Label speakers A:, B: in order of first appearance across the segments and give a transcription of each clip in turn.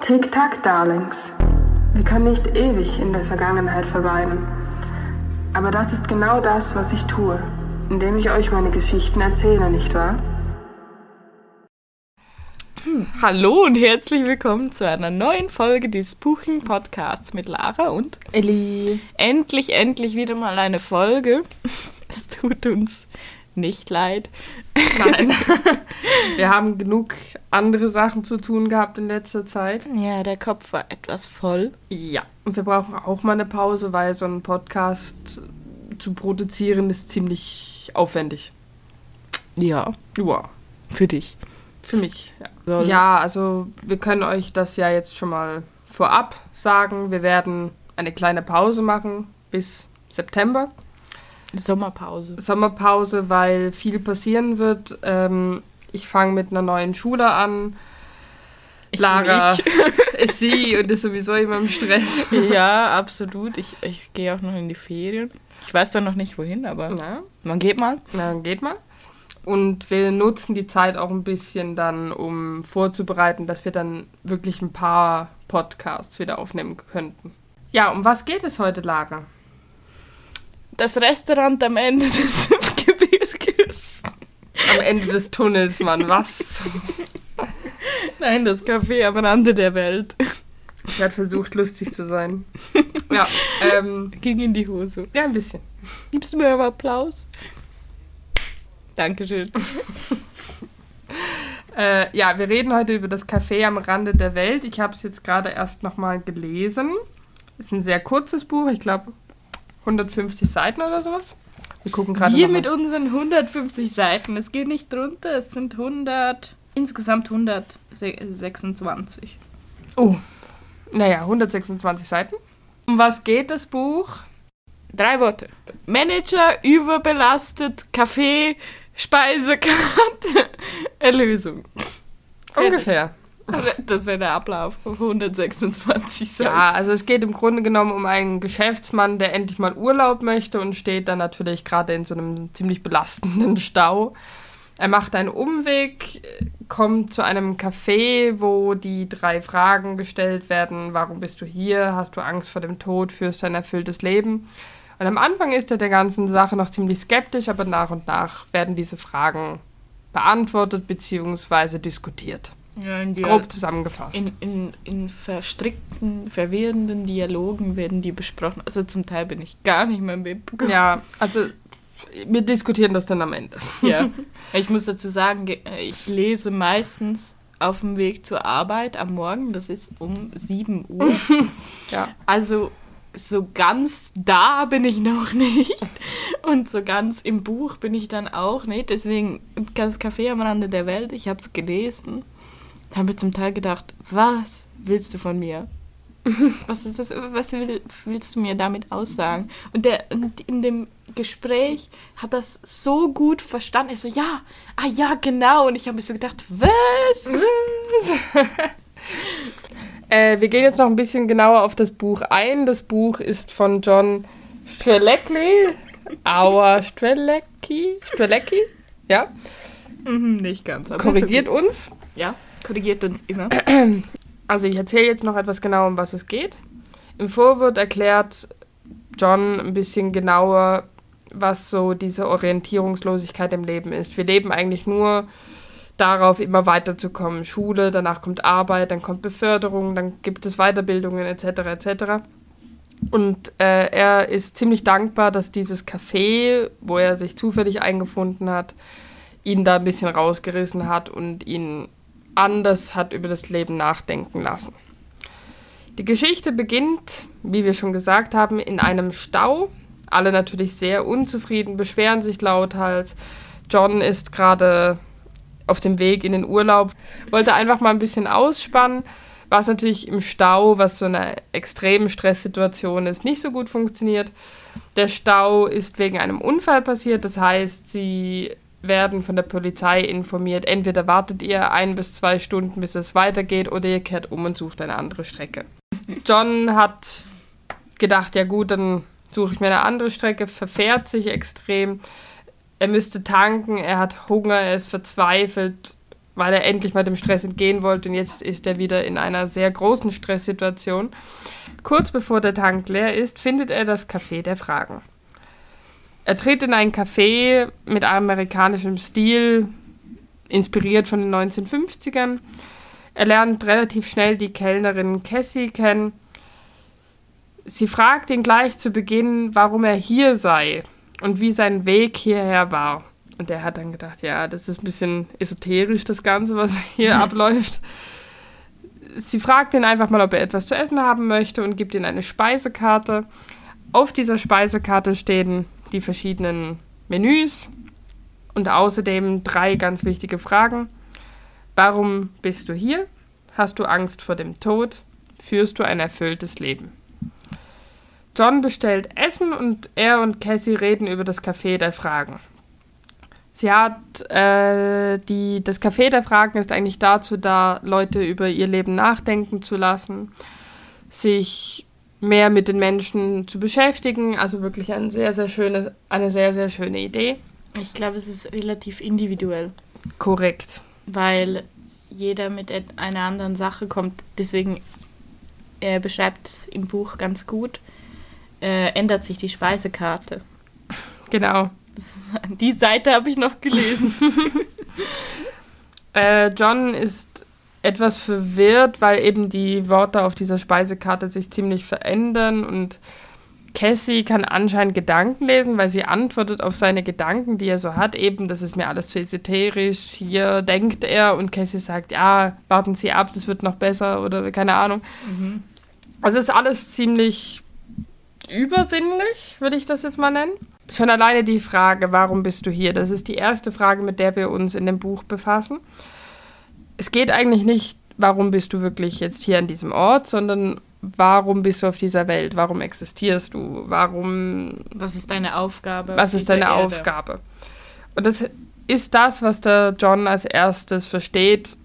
A: Tick-Tack, Darlings. Wir können nicht ewig in der Vergangenheit verweilen. Aber das ist genau das, was ich tue, indem ich euch meine Geschichten erzähle, nicht wahr?
B: Hallo und herzlich willkommen zu einer neuen Folge des Buching Podcasts mit Lara und
C: Elli.
B: endlich, endlich wieder mal eine Folge. Es tut uns nicht leid.
C: Nein. Wir haben genug andere Sachen zu tun gehabt in letzter Zeit.
B: Ja, der Kopf war etwas voll.
C: Ja. Und wir brauchen auch mal eine Pause, weil so ein Podcast zu produzieren ist ziemlich aufwendig.
B: Ja,
C: Ja.
B: für dich.
C: Für mich, ja.
B: Soll-
C: Ja, also wir können euch das ja jetzt schon mal vorab sagen. Wir werden eine kleine Pause machen bis September.
B: Sommerpause.
C: Sommerpause, weil viel passieren wird. Ähm, ich fange mit einer neuen Schule an.
B: Ich
C: Lara ist sie und ist sowieso immer im Stress.
B: Ja, absolut. Ich, ich gehe auch noch in die Ferien. Ich weiß zwar noch nicht wohin, aber
C: Na,
B: man geht mal.
C: na, dann geht mal. Und wir nutzen die Zeit auch ein bisschen dann, um vorzubereiten, dass wir dann wirklich ein paar Podcasts wieder aufnehmen könnten. Ja, um was geht es heute, Lara?
B: Das Restaurant am Ende des Gebirges.
C: Am Ende des Tunnels, Mann. Was?
B: Nein, das Café am Rande der Welt.
C: Ich hatte versucht, lustig zu sein. Ja, ähm,
B: Ging in die Hose.
C: ja, ein bisschen.
B: Gibst du mir einen Applaus? Dankeschön.
C: Äh, ja, wir reden heute über das Café am Rande der Welt. Ich habe es jetzt gerade erst nochmal gelesen. Ist ein sehr kurzes Buch, ich glaube 150 Seiten oder sowas. Wir gucken gerade
B: Wir mit unseren 150 Seiten. Es geht nicht drunter. Es sind 100, insgesamt 126.
C: Oh, naja, 126 Seiten. Um was geht das Buch?
B: Drei Worte. Manager überbelastet, Kaffee, Speisekarte, Erlösung.
C: Ungefähr.
B: Das wäre der Ablauf auf 126 Seiten.
C: Ja, also es geht im Grunde genommen um einen Geschäftsmann, der endlich mal Urlaub möchte und steht dann natürlich gerade in so einem ziemlich belastenden Stau. Er macht einen Umweg, kommt zu einem Café, wo die drei Fragen gestellt werden. Warum bist du hier? Hast du Angst vor dem Tod? Führst du ein erfülltes Leben? Und am Anfang ist er der ganzen Sache noch ziemlich skeptisch, aber nach und nach werden diese Fragen beantwortet bzw. diskutiert.
B: Ja, in,
C: Grob zusammengefasst.
B: in, in, in verstrickten, verwirrenden Dialogen werden die besprochen. Also zum Teil bin ich gar nicht mehr mitbekommen.
C: Ja, also wir diskutieren das dann am Ende.
B: Ja. Ich muss dazu sagen, ge- ich lese meistens auf dem Weg zur Arbeit am Morgen. Das ist um 7 Uhr.
C: Ja.
B: Also so ganz da bin ich noch nicht. Und so ganz im Buch bin ich dann auch nicht. Deswegen das Café am Rande der Welt, ich habe es gelesen. Da habe ich zum Teil gedacht, was willst du von mir? Was, was, was will, willst du mir damit aussagen? Und, der, in dem Gespräch hat das so gut verstanden. Er so, ja, ah ja, genau. Und ich habe mir so gedacht, was?
C: Äh, wir gehen jetzt noch ein bisschen genauer auf das Buch ein. Das Buch ist von John Strelecki. Auer Strelecki? Strelecki? Ja,
B: Mhm, nicht ganz. Aber
C: korrigiert uns.
B: Ja, korrigiert uns immer.
C: Also ich erzähle jetzt noch etwas genau, um was es geht. Im Vorwort erklärt John ein bisschen genauer, was so diese Orientierungslosigkeit im Leben ist. Wir leben eigentlich nur darauf, immer weiterzukommen. Schule, danach kommt Arbeit, dann kommt Beförderung, dann gibt es Weiterbildungen etc. etc. Und äh, er ist ziemlich dankbar, dass dieses Café, wo er sich zufällig eingefunden hat, ihn da ein bisschen rausgerissen hat und ihn anders hat über das Leben nachdenken lassen. Die Geschichte beginnt, wie wir schon gesagt haben, in einem Stau. Alle natürlich sehr unzufrieden, beschweren sich lauthals. John ist gerade auf dem Weg in den Urlaub, wollte einfach mal ein bisschen ausspannen, was natürlich im Stau, was so eine extreme Stresssituation ist, nicht so gut funktioniert. Der Stau ist wegen einem Unfall passiert, das heißt, sie werden von der Polizei informiert, entweder wartet ihr ein bis zwei Stunden, bis es weitergeht, oder ihr kehrt um und sucht eine andere Strecke. John hat gedacht, ja gut, dann suche ich mir eine andere Strecke, verfährt sich extrem. Er müsste tanken, er hat Hunger, er ist verzweifelt, weil er endlich mal dem Stress entgehen wollte und jetzt ist er wieder in einer sehr großen Stresssituation. Kurz bevor der Tank leer ist, findet er das Café der Fragen. Er tritt in ein Café mit amerikanischem Stil, inspiriert von den 1950ern. Er lernt relativ schnell die Kellnerin Cassie kennen. Sie fragt ihn gleich zu Beginn, warum er hier sei und wie sein Weg hierher war. Und er hat dann gedacht, ja, das ist ein bisschen esoterisch, das Ganze, was hier abläuft. Sie fragt ihn einfach mal, ob er etwas zu essen haben möchte und gibt ihm eine Speisekarte. Auf dieser Speisekarte stehen die verschiedenen Menüs und außerdem drei ganz wichtige Fragen. Warum bist du hier? Hast du Angst vor dem Tod? Führst du ein erfülltes Leben? John bestellt Essen und er und Cassie reden über das Café der Fragen. Sie hat äh, die, das Café der Fragen ist eigentlich dazu da, Leute über ihr Leben nachdenken zu lassen, sich mehr mit den Menschen zu beschäftigen. Also wirklich eine sehr, sehr schöne, eine sehr, sehr schöne Idee.
B: Ich glaube, es ist relativ individuell.
C: Korrekt.
B: Weil jeder mit einer anderen Sache kommt. Deswegen, er beschreibt es im Buch ganz gut, äh, ändert sich die Speisekarte.
C: Genau.
B: Das, die Seite habe ich noch gelesen.
C: äh, John ist etwas verwirrt, weil eben die Worte auf dieser Speisekarte sich ziemlich verändern und Cassie kann anscheinend Gedanken lesen, weil sie antwortet auf seine Gedanken, die er so hat. Eben, das ist mir alles zu esoterisch. Hier denkt er und Cassie sagt, ja, warten Sie ab, das wird noch besser oder keine Ahnung. Mhm. Also ist alles ziemlich übersinnlich, würde ich das jetzt mal nennen. Schon alleine die Frage, warum bist du hier? Das ist die erste Frage, mit der wir uns in dem Buch befassen. Es geht eigentlich nicht, warum bist du wirklich jetzt hier an diesem Ort, sondern warum bist du auf dieser Welt? Warum existierst du? Warum.
B: Was ist deine Aufgabe?
C: Was ist deine Erde? Aufgabe? Und das ist das, was der John als erstes versteht,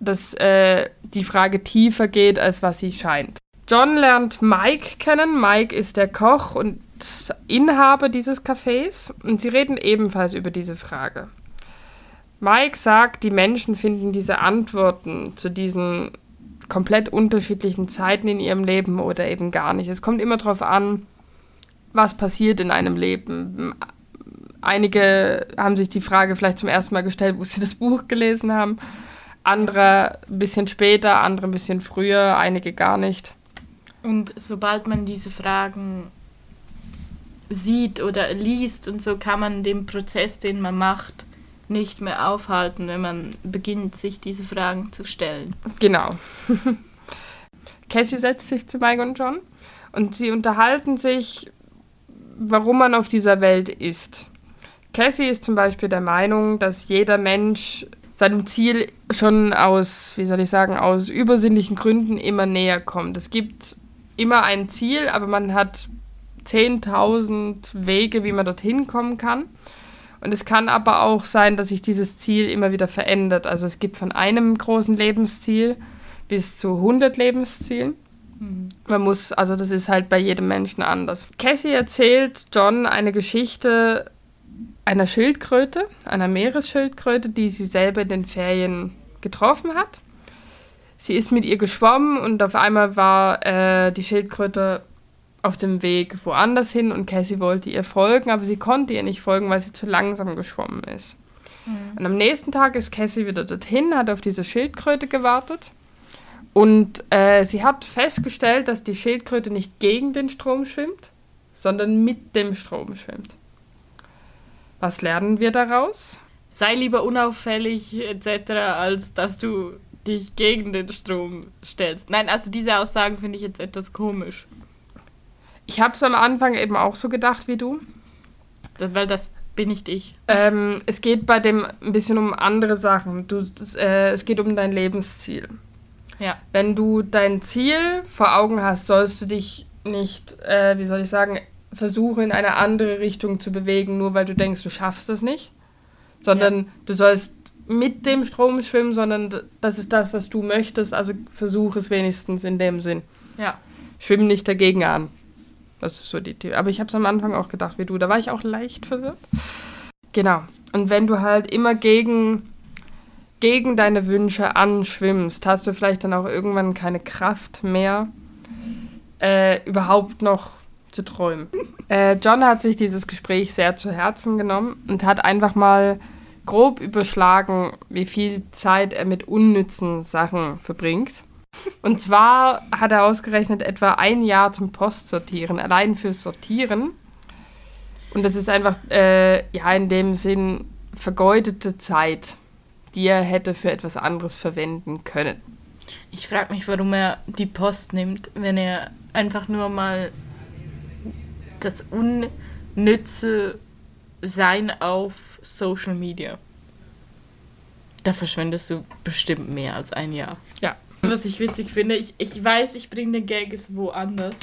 C: dass äh, die Frage tiefer geht, als was sie scheint. John lernt Mike kennen. Mike ist der Koch und Inhaber dieses Cafés und sie reden ebenfalls über diese Frage. Mike sagt, die Menschen finden diese Antworten zu diesen komplett unterschiedlichen Zeiten in ihrem Leben oder eben gar nicht. Es kommt immer darauf an, was passiert in einem Leben. Einige haben sich die Frage vielleicht zum ersten Mal gestellt, wo sie das Buch gelesen haben. Andere ein bisschen später, andere ein bisschen früher, einige gar nicht.
B: Und sobald man diese Fragen sieht oder liest und so, kann man den Prozess, den man macht, nicht mehr aufhalten, wenn man beginnt, sich diese Fragen zu stellen.
C: Genau. Cassie setzt sich zu Mike und John und sie unterhalten sich, warum man auf dieser Welt ist. Cassie ist zum Beispiel der Meinung, dass jeder Mensch seinem Ziel schon aus, wie soll ich sagen, aus übersinnlichen Gründen immer näher kommt. Es gibt immer ein Ziel, aber man hat 10.000 Wege, wie man dorthin kommen kann. Und es kann aber auch sein, dass sich dieses Ziel immer wieder verändert. Also es gibt von einem großen Lebensziel bis zu 100 Lebenszielen. Mhm. Man muss, also das ist halt bei jedem Menschen anders. Cassie erzählt John eine Geschichte einer Schildkröte, einer Meeresschildkröte, die sie selber in den Ferien getroffen hat. Sie ist mit ihr geschwommen und auf einmal war äh, die Schildkröte auf dem Weg woanders hin und Cassie wollte ihr folgen, aber sie konnte ihr nicht folgen, weil sie zu langsam geschwommen ist. Mhm. Und am nächsten Tag ist Cassie wieder dorthin, hat auf diese Schildkröte gewartet und äh, sie hat festgestellt, dass die Schildkröte nicht gegen den Strom schwimmt, sondern mit dem Strom schwimmt. Was lernen wir daraus?
B: Sei lieber unauffällig etc., als dass du dich gegen den Strom stellst. Nein, also diese Aussagen finde ich jetzt etwas komisch.
C: Ich habe es am Anfang eben auch so gedacht wie du.
B: Das, weil das bin nicht ich.
C: Ähm, es geht bei dem ein bisschen um andere Sachen. Du, das, äh, es geht um dein Lebensziel.
B: Ja.
C: Wenn du dein Ziel vor Augen hast, sollst du dich nicht, äh, wie soll ich sagen, versuchen, in eine andere Richtung zu bewegen, nur weil du denkst, du schaffst das nicht. Sondern ja. du sollst mit dem Strom schwimmen, sondern das ist das, was du möchtest. Also versuch es wenigstens in dem Sinn.
B: Ja.
C: Schwimm nicht dagegen an. Das ist so die Theorie. Aber ich habe es am Anfang auch gedacht, wie du. Da war ich auch leicht verwirrt. Genau. Und wenn du halt immer gegen, gegen deine Wünsche anschwimmst, hast du vielleicht dann auch irgendwann keine Kraft mehr, äh, überhaupt noch zu träumen. Äh, John hat sich dieses Gespräch sehr zu Herzen genommen und hat einfach mal grob überschlagen, wie viel Zeit er mit unnützen Sachen verbringt. Und zwar hat er ausgerechnet etwa ein Jahr zum Postsortieren, allein fürs Sortieren. Und das ist einfach, äh, ja, in dem Sinn vergeudete Zeit, die er hätte für etwas anderes verwenden können.
B: Ich frage mich, warum er die Post nimmt, wenn er einfach nur mal das unnütze Sein auf Social Media. Da verschwendest du bestimmt mehr als ein Jahr.
C: Ja.
B: Was ich witzig finde, ich, ich weiß, ich bringe den Gag ist woanders.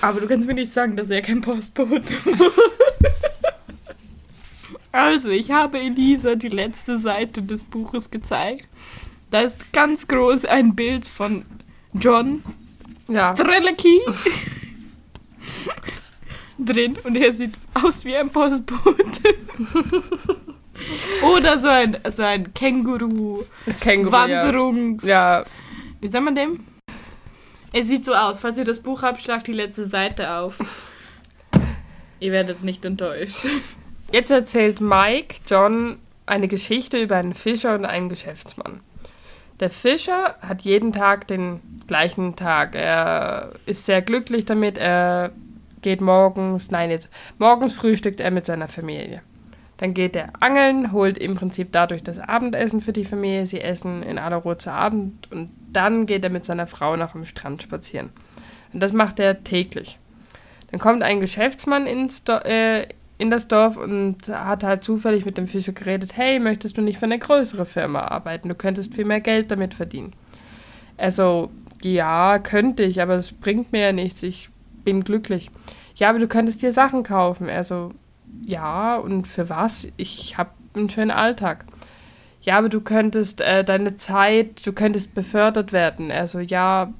B: Aber du kannst mir nicht sagen, dass er kein Postbote war. Also, ich habe Elisa die letzte Seite des Buches gezeigt. Da ist ganz groß ein Bild von John
C: Ja.
B: Strelecki drin und er sieht aus wie ein Postbote. Oder so ein, so ein Känguru,
C: Känguru.
B: Wanderungs...
C: Ja. ja.
B: Wie sagt man dem? Es sieht so aus. Falls ihr das Buch habt, schlagt die letzte Seite auf. ihr werdet nicht enttäuscht.
C: Jetzt erzählt Mike John eine Geschichte über einen Fischer und einen Geschäftsmann. Der Fischer hat jeden Tag den gleichen Tag. Er ist sehr glücklich damit. Er geht morgens, nein, jetzt morgens frühstückt er mit seiner Familie. Dann geht er angeln, holt im Prinzip dadurch das Abendessen für die Familie. Sie essen in aller Ruhe zu Abend und dann geht er mit seiner Frau nach dem Strand spazieren. Und das macht er täglich. Dann kommt ein Geschäftsmann ins äh, in das Dorf und hat halt zufällig mit dem Fischer geredet, hey, möchtest du nicht für eine größere Firma arbeiten? Du könntest viel mehr Geld damit verdienen. Also, ja, könnte ich, aber es bringt mir ja nichts. Ich bin glücklich. Ja, aber du könntest dir Sachen kaufen. Also, ja, und für was? Ich habe einen schönen Alltag. Ja, aber du könntest äh, deine Zeit, du könntest befördert werden. Also, ja,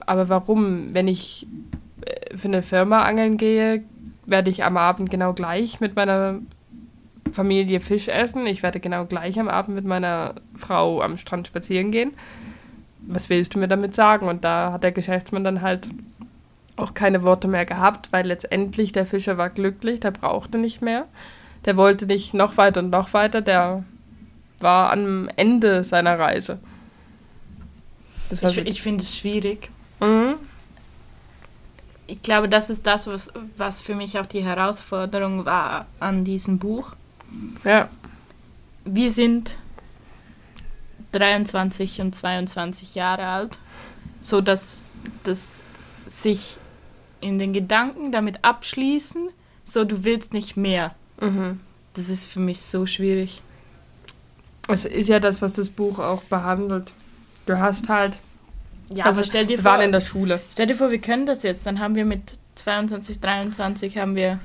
C: aber warum? Wenn ich äh, für eine Firma angeln gehe, werde ich am Abend genau gleich mit meiner Familie Fisch essen. Ich werde genau gleich am Abend mit meiner Frau am Strand spazieren gehen. Was willst du mir damit sagen? Und da hat der Geschäftsmann dann halt auch keine Worte mehr gehabt, weil letztendlich der Fischer war glücklich, der brauchte nicht mehr. Der wollte nicht noch weiter und noch weiter, der war am Ende seiner Reise.
B: Das ich ich finde es schwierig.
C: Mhm.
B: Ich glaube, das ist das, was, was für mich auch die Herausforderung war an diesem Buch.
C: Ja.
B: Wir sind 23 und 22 Jahre alt, so dass das sich in den Gedanken damit abschließen, so du willst nicht mehr.
C: Mhm.
B: Das ist für mich so schwierig.
C: Es ist ja das, was das Buch auch behandelt. Du hast halt.
B: Ja,
C: also,
B: aber stell dir
C: wir
B: vor,
C: waren in der Schule.
B: stell dir vor, wir können das jetzt. Dann haben wir mit 22, 23 haben wir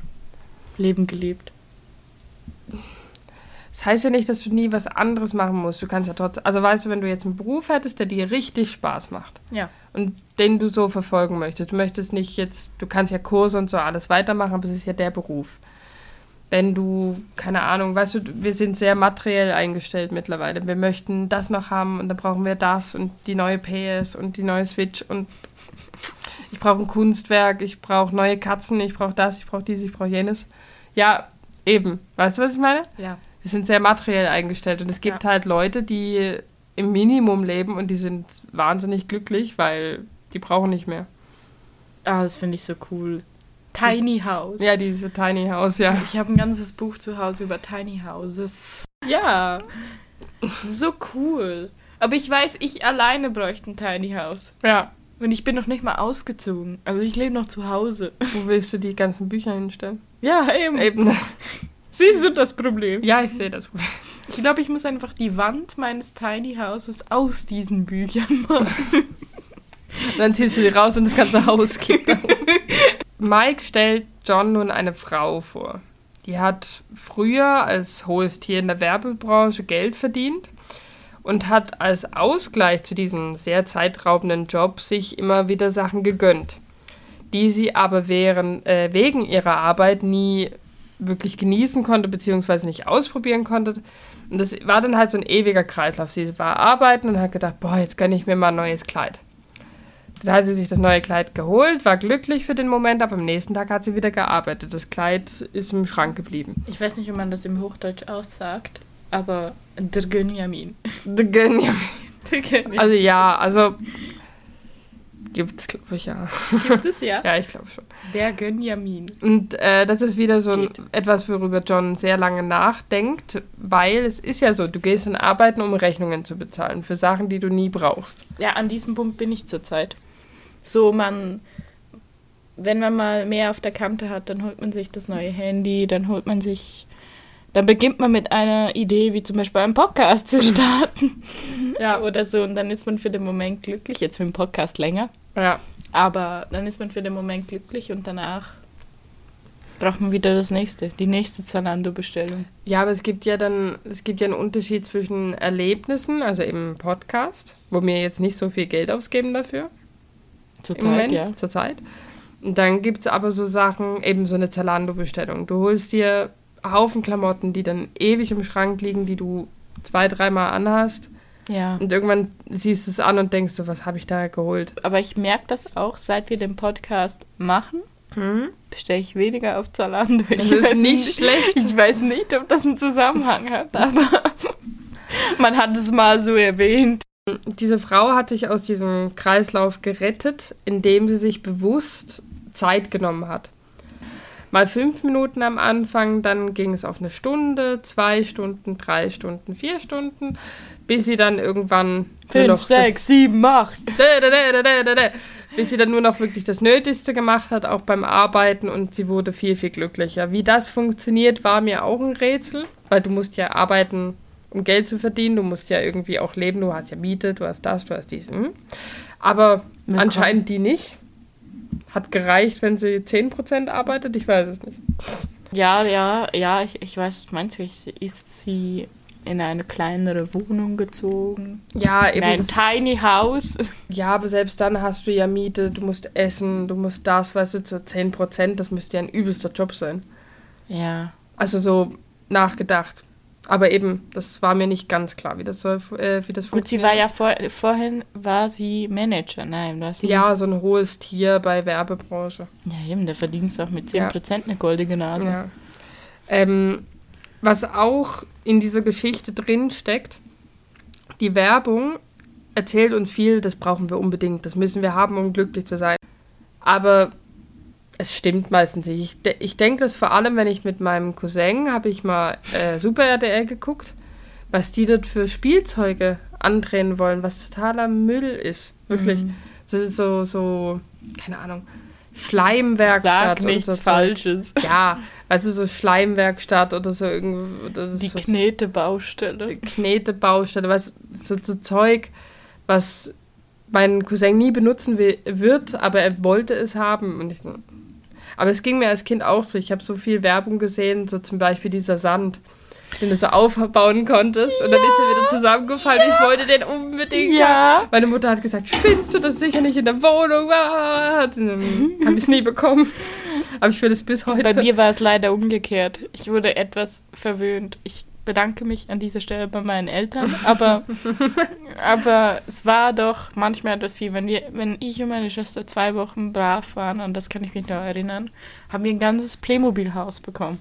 B: Leben gelebt.
C: Das heißt ja nicht, dass du nie was anderes machen musst. Du kannst ja trotzdem. Also weißt du, wenn du jetzt einen Beruf hättest, der dir richtig Spaß macht
B: Ja.
C: Und den du so verfolgen möchtest. Du möchtest nicht jetzt, du kannst ja Kurse und so alles weitermachen, aber es ist ja der Beruf. Wenn du, keine Ahnung, weißt du, wir sind sehr materiell eingestellt mittlerweile. Wir möchten das noch haben und dann brauchen wir das und die neue PS und die neue Switch und ich brauche ein Kunstwerk, ich brauche neue Katzen, ich brauche das, ich brauche dies, ich brauche jenes. Ja, eben. Weißt du, was ich meine?
B: Ja.
C: Wir sind sehr materiell eingestellt und es gibt
B: Ja.
C: halt Leute, die im Minimum leben und die sind wahnsinnig glücklich, weil die brauchen nicht mehr.
B: Ah, das finde ich so cool. Tiny House.
C: Ja, diese Tiny House, ja.
B: Ich habe ein ganzes Buch zu Hause über Tiny Houses. Ja. So cool. Aber ich weiß, ich alleine bräuchte ein Tiny House.
C: Ja.
B: Und ich bin noch nicht mal ausgezogen. Also ich lebe noch zu Hause.
C: Wo willst du die ganzen Bücher hinstellen?
B: Ja, eben.
C: Eben.
B: Siehst du das Problem?
C: Ja, ich sehe das.
B: Ich glaube, ich muss einfach die Wand meines Tiny Houses aus diesen Büchern machen.
C: Dann ziehst du die raus und das ganze Haus da um. Mike stellt John nun eine Frau vor. Die hat früher als hohes Tier in der Werbebranche Geld verdient und hat als Ausgleich zu diesem sehr zeitraubenden Job sich immer wieder Sachen gegönnt, die sie aber während, äh, wegen ihrer Arbeit nie wirklich genießen konnte, beziehungsweise nicht ausprobieren konnte. Und das war dann halt so ein ewiger Kreislauf. Sie war arbeiten und hat gedacht, boah, jetzt gönne ich mir mal ein neues Kleid. Dann hat sie sich das neue Kleid geholt, war glücklich für den Moment, aber am nächsten Tag hat sie wieder gearbeitet. Das Kleid ist im Schrank geblieben.
B: Ich weiß nicht, ob man das im Hochdeutsch aussagt, aber der Gönjamin.
C: Der Gönjamin. Also ja, also gibt's, glaube ich, ja.
B: Gibt es ja?
C: Ja, ich glaube schon.
B: Der Gönjamin.
C: Und äh, das ist wieder so ein, etwas, worüber John sehr lange nachdenkt, weil es ist ja so, du gehst in Arbeiten, um Rechnungen zu bezahlen für Sachen, die du nie brauchst.
B: Ja, an diesem Punkt bin ich zurzeit. So, man, wenn man mal mehr auf der Kante hat, dann holt man sich das neue Handy, dann holt man sich, dann beginnt man mit einer Idee, wie zum Beispiel einen Podcast zu starten.
C: Ja.
B: Oder so, und dann ist man für den Moment glücklich, jetzt mit dem Podcast länger,
C: Ja.
B: aber dann ist man für den Moment glücklich und danach braucht man wieder das nächste, die nächste Zalando-Bestellung.
C: Ja, aber es gibt ja dann, es gibt ja einen Unterschied zwischen Erlebnissen, also eben Podcast, wo wir jetzt nicht so viel Geld ausgeben dafür.
B: Zurzeit,
C: im Moment,
B: ja.
C: zur Zeit. Und dann gibt es aber so Sachen, eben so eine Zalando-Bestellung. Du holst dir Haufen Klamotten, die dann ewig im Schrank liegen, die du zwei, dreimal anhast.
B: Ja.
C: Und irgendwann siehst du es an und denkst so, was habe ich da geholt?
B: Aber ich merke das auch, seit wir den Podcast machen, bestelle ich weniger auf Zalando.
C: Das
B: Ich
C: ist
B: weiß
C: nicht schlecht.
B: Ich weiß nicht, ob das einen Zusammenhang hat, aber man hat es mal so erwähnt.
C: Diese Frau hat sich aus diesem Kreislauf gerettet, indem sie sich bewusst Zeit genommen hat. Mal fünf Minuten am Anfang, dann ging es auf eine Stunde, zwei Stunden, drei Stunden, vier Stunden, bis sie dann irgendwann nur
B: Fünf, sechs, sieben, acht.
C: Bis sie dann nur noch wirklich das Nötigste gemacht hat, auch beim Arbeiten und sie wurde viel, viel glücklicher. Wie das funktioniert, war mir auch ein Rätsel, weil du musst ja arbeiten, um Geld zu verdienen, du musst ja irgendwie auch leben, du hast ja Miete, du hast das, du hast dies. hm. Aber anscheinend die nicht. Hat gereicht, wenn sie 10% arbeitet, ich weiß es nicht.
B: Ja, ja, ja, ich, ich weiß, meinst du, ist sie in eine kleinere Wohnung gezogen?
C: Ja,
B: In
C: eben.
B: ein
C: Das,
B: Tiny House?
C: ja, aber selbst dann hast du ja Miete, du musst essen, du musst das, weißt du, zu 10%, das müsste ja ein übelster Job sein.
B: Ja.
C: Also so nachgedacht. Aber eben, das war mir nicht ganz klar, wie das soll, äh, wie das
B: Gut, sie
C: funktioniert.
B: war ja vor, vorhin, war sie Manager, nein, war sie
C: Ja, so ein hohes Tier bei Werbebranche.
B: Ja, eben, da verdienst du auch mit
C: Ja.
B: 10% eine goldene Nase.
C: Ja. Ähm, was auch in dieser Geschichte drin steckt, die Werbung erzählt uns viel, das brauchen wir unbedingt, das müssen wir haben, um glücklich zu sein. Aber es stimmt meistens nicht. Ich, de ich denke das vor allem, wenn ich mit meinem Cousin, habe ich mal äh, Super RTL geguckt, was die dort für Spielzeuge andrehen wollen, was totaler Müll ist. Wirklich.
B: Mhm.
C: So, so, so, keine Ahnung, Schleimwerkstatt
B: Sag nichts
C: und so.
B: Falsches.
C: Ja, also so Schleimwerkstatt oder so irgendwie.
B: Die
C: so,
B: Knete-Baustelle.
C: die Knetebaustelle, was so, so Zeug, was mein Cousin nie benutzen will, wird, aber er wollte es haben. Und ich, aber es ging mir als Kind auch so. Ich habe so viel Werbung gesehen, so zum Beispiel dieser Sand, den du so aufbauen konntest. Und dann ist er wieder zusammengefallen. Ich wollte den unbedingt
B: Ja.
C: haben. Meine Mutter hat gesagt, spinnst du das sicher nicht in der Wohnung? Habe ich es nie bekommen. Aber ich will es bis heute.
B: Bei mir war es leider umgekehrt. Ich wurde etwas verwöhnt. Ich bedanke mich an dieser Stelle bei meinen Eltern, aber, aber es war doch manchmal etwas viel. Wenn, wir, wenn ich und meine Schwester zwei Wochen brav waren, und das kann ich mich noch erinnern, haben wir ein ganzes Playmobil-Haus bekommen.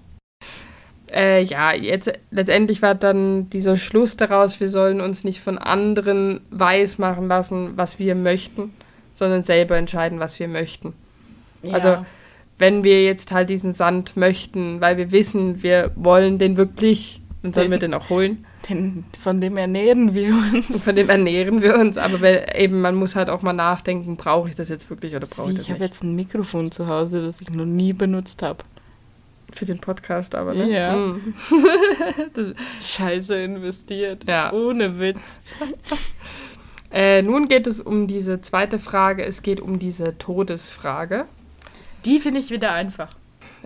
C: Äh, ja, jetzt letztendlich war dann dieser Schluss daraus, wir sollen uns nicht von anderen weiß machen lassen, was wir möchten, sondern selber entscheiden, was wir möchten. Also, Wenn wir jetzt halt diesen Sand möchten, weil wir wissen, wir wollen den wirklich, dann sollen wir den auch holen.
B: den, von dem ernähren wir uns.
C: Von dem ernähren wir uns. Aber wenn, eben, man muss halt auch mal nachdenken, brauche ich das jetzt wirklich oder brauche ich das
B: ich habe
C: nicht?
B: jetzt ein Mikrofon zu Hause, das ich noch nie benutzt habe.
C: Für den Podcast aber, ne?
B: Ja.
C: Mm.
B: Scheiße investiert.
C: Ja.
B: Ohne Witz.
C: Äh, nun geht es um diese zweite Frage. Es geht um diese Todesfrage.
B: Die finde ich wieder einfach.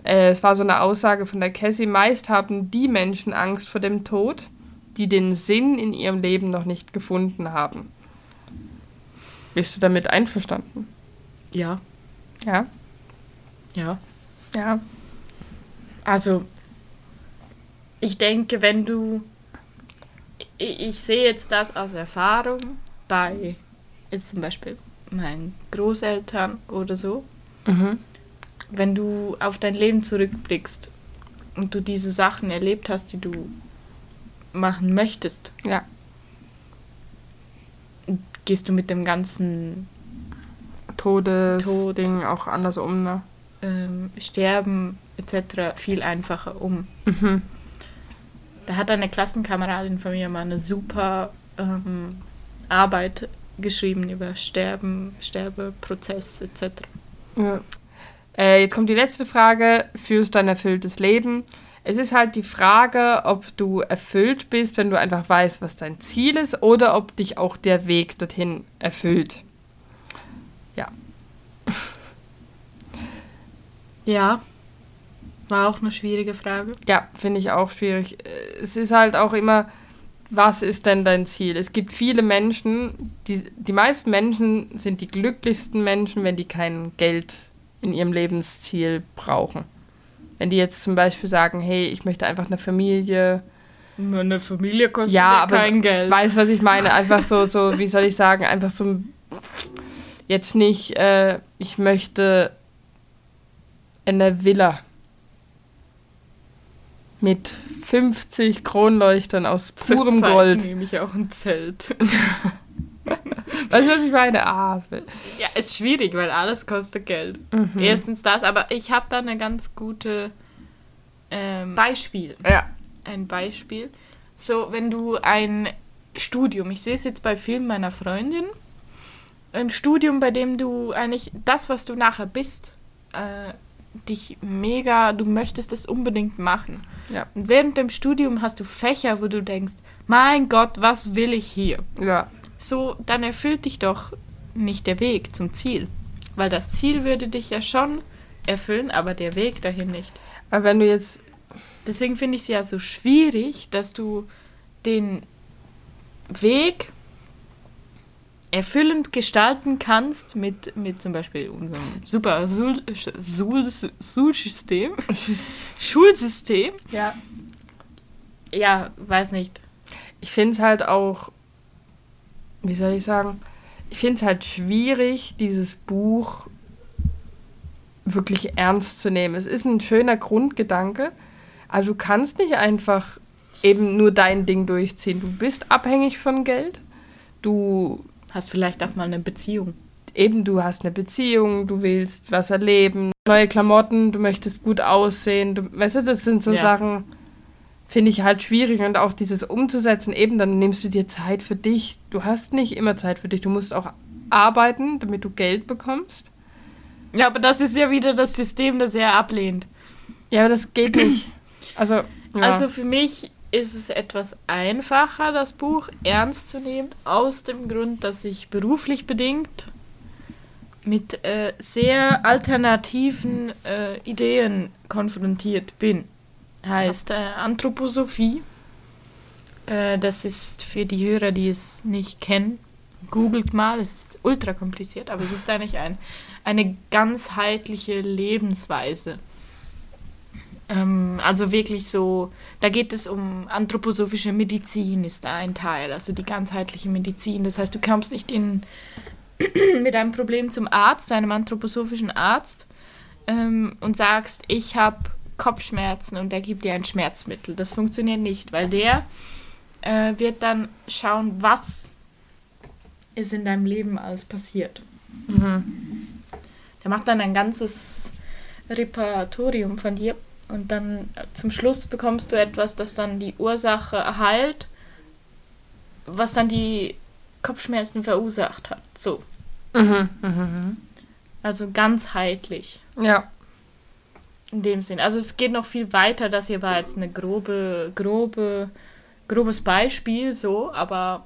C: Äh, es war so eine Aussage von der Cassie. Meist haben die Menschen Angst vor dem Tod, die den Sinn in ihrem Leben noch nicht gefunden haben. Bist du damit einverstanden?
B: Ja.
C: Ja.
B: Ja.
C: Ja.
B: Also, ich denke, wenn du ich, ich sehe jetzt das aus Erfahrung bei jetzt zum Beispiel meinen Großeltern oder so.
C: Mhm.
B: Wenn du auf dein Leben zurückblickst und du diese Sachen erlebt hast, die du machen möchtest,
C: Ja.
B: gehst du mit dem ganzen
C: Todesding auch anders um, ne?
B: ähm, Sterben etc. viel einfacher um.
C: Mhm.
B: Da hat eine Klassenkameradin von mir mal eine super ähm, Arbeit geschrieben über Sterben, Sterbeprozess etc.
C: Ja. Äh, jetzt kommt die letzte Frage. Führst du ein erfülltes Leben? Es ist halt die Frage, ob du erfüllt bist, wenn du einfach weißt, was dein Ziel ist, oder ob dich auch der Weg dorthin erfüllt. Ja.
B: Ja, war auch eine schwierige Frage.
C: Ja, finde ich auch schwierig. Es ist halt auch immer, was ist denn dein Ziel? Es gibt viele Menschen, die, die meisten Menschen sind die glücklichsten Menschen, wenn die kein Geld in ihrem Lebensziel brauchen. Wenn die jetzt zum Beispiel sagen, hey, ich möchte einfach eine Familie,
B: Eine Familie kostet
C: ja,
B: ja,
C: aber
B: kein Geld.
C: weißt was ich meine? Einfach so, so, wie soll ich sagen, einfach so jetzt nicht, äh, ich möchte in der Villa mit 50 Kronleuchtern aus purem
B: Zurzeit
C: Gold.
B: nehme ich auch ein Zelt.
C: Weißt du, was ich meine? Ah,
B: Ja, ist schwierig, weil alles kostet Geld.
C: mhm.
B: Erstens das, aber ich habe da eine ganz gute ähm, Beispiel.
C: Ja.
B: Ein Beispiel. So, wenn du ein Studium, ich sehe es jetzt bei vielen meiner Freundin, ein Studium, bei dem du eigentlich das, was du nachher bist, äh, dich mega, du möchtest es unbedingt machen.
C: Ja.
B: Und während dem Studium hast du Fächer, wo du denkst, mein Gott, was will ich hier?
C: Ja.
B: So, dann erfüllt dich doch nicht der Weg zum Ziel. Weil das Ziel würde dich ja schon erfüllen, aber der Weg dahin nicht.
C: Aber wenn du jetzt,
B: Deswegen finde ich es ja so schwierig, dass du den Weg erfüllend gestalten kannst mit, mit zum Beispiel unserem super Sul- Sul- Schulsystem. Schulsystem.
C: ja.
B: Ja, weiß nicht.
C: ich finde es halt auch, wie soll ich sagen, ich finde es halt schwierig, dieses Buch wirklich ernst zu nehmen. Es ist ein schöner Grundgedanke, aber du kannst nicht einfach eben nur dein Ding durchziehen. Du bist abhängig von Geld. Du
B: Hast vielleicht auch mal eine Beziehung.
C: eben, du hast eine Beziehung, du willst was erleben, neue Klamotten, du möchtest gut aussehen. Du, weißt du, das sind so
B: Ja.
C: Sachen, finde ich halt schwierig und auch dieses umzusetzen, eben dann nimmst du dir Zeit für dich. Du hast nicht immer Zeit für dich, du musst auch arbeiten, damit du Geld bekommst.
B: Ja, aber das ist ja wieder das System, das er ablehnt.
C: Ja, aber das geht nicht. Also, ja.
B: Also für mich ist es etwas einfacher, das Buch ernst zu nehmen, aus dem Grund, dass ich beruflich bedingt mit äh, sehr alternativen äh, Ideen konfrontiert bin. Heißt äh, Anthroposophie. Äh, das ist für die Hörer, die es nicht kennen, googelt mal, es ist ultra kompliziert, aber es ist eigentlich ein, eine ganzheitliche Lebensweise. Ähm, also wirklich so, da geht es um anthroposophische Medizin, ist da ein Teil, also die ganzheitliche Medizin. Das heißt, du kommst nicht in, mit einem Problem zum Arzt, zu einem anthroposophischen Arzt ähm, und sagst, ich habe Kopfschmerzen und der gibt dir ein Schmerzmittel. Das funktioniert nicht, weil der äh, wird dann schauen, was ist in deinem Leben alles passiert.
C: mhm.
B: Der macht dann ein ganzes Repertorium von dir und dann zum Schluss bekommst du etwas, das dann die Ursache heilt, was dann die Kopfschmerzen verursacht hat. So,
C: Mhm. Mhm.
B: also ganzheitlich
C: Ja.
B: In dem Sinn. Also es geht noch viel weiter, das hier war jetzt eine grobe, grobe, grobes Beispiel so, aber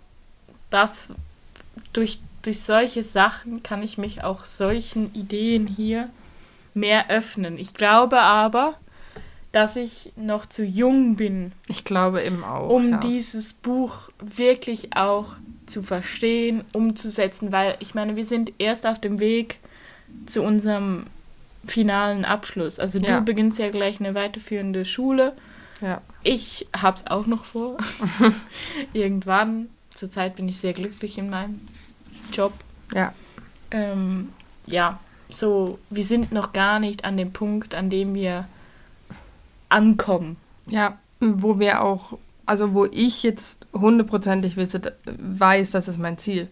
B: das durch, durch solche Sachen kann ich mich auch solchen Ideen hier mehr öffnen. Ich glaube aber, dass ich noch zu jung bin,
C: Ich glaube eben auch.
B: um
C: ja.
B: dieses Buch wirklich auch zu verstehen, umzusetzen, weil ich meine, wir sind erst auf dem Weg zu unserem finalen Abschluss. Also
C: Ja.
B: du beginnst ja gleich eine weiterführende Schule
C: Ja.
B: Ich hab's auch noch vor. Irgendwann. Zurzeit bin ich sehr glücklich in meinem Job.
C: Ja.
B: Ähm, ja, so, wir sind noch gar nicht an dem Punkt, an dem wir ankommen.
C: Ja, wo wir auch, also wo ich jetzt hundertprozentig weiß, das ist mein Ziel.